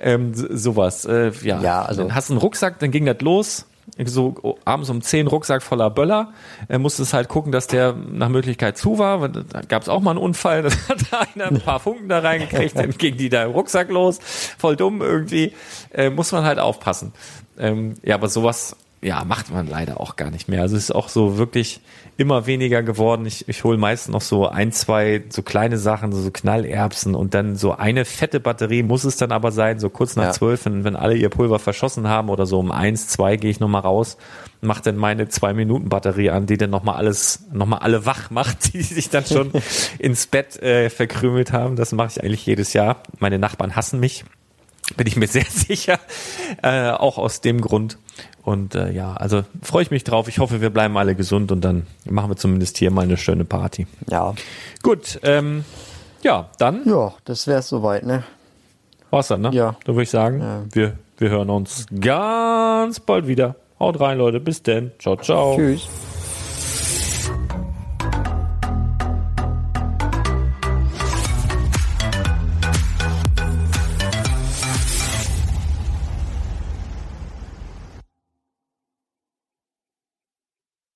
Ähm, so- sowas. Äh, ja. Ja, also- Dann hast du einen Rucksack, dann ging das los. So oh, abends um 10 Rucksack voller Böller. Er musste halt gucken, dass der nach Möglichkeit zu war. Da gab es auch mal einen Unfall. Da hat einer ein paar Funken da reingekriegt, dann ging die da im Rucksack los. Voll dumm irgendwie. Äh, muss man halt aufpassen. Ähm, ja, aber sowas ja, macht man leider auch gar nicht mehr. Also es ist auch so wirklich immer weniger geworden. Ich, ich hole meist noch so ein, zwei so kleine Sachen, so, so Knallerbsen und dann so eine fette Batterie muss es dann aber sein, so kurz nach Ja. zwölf, wenn, wenn alle ihr Pulver verschossen haben oder so um eins, zwei gehe ich nochmal raus, mach dann meine zwei Minuten Batterie an, die dann nochmal alles, nochmal alle wach macht, die sich dann schon ins Bett äh, verkrümelt haben. Das mache ich eigentlich jedes Jahr. Meine Nachbarn hassen mich bin ich mir sehr sicher, äh, auch aus dem Grund. Und äh, ja, also freue ich mich drauf. Ich hoffe, wir bleiben alle gesund und dann machen wir zumindest hier mal eine schöne Party. ja. Gut, ähm, ja, dann Ja, das wär's soweit, ne? war's dann, ne? Ja. Dann würde ich sagen, Ja. wir, wir hören uns ganz bald wieder. Haut rein, Leute. Bis denn. Ciao, ciao. Tschüss.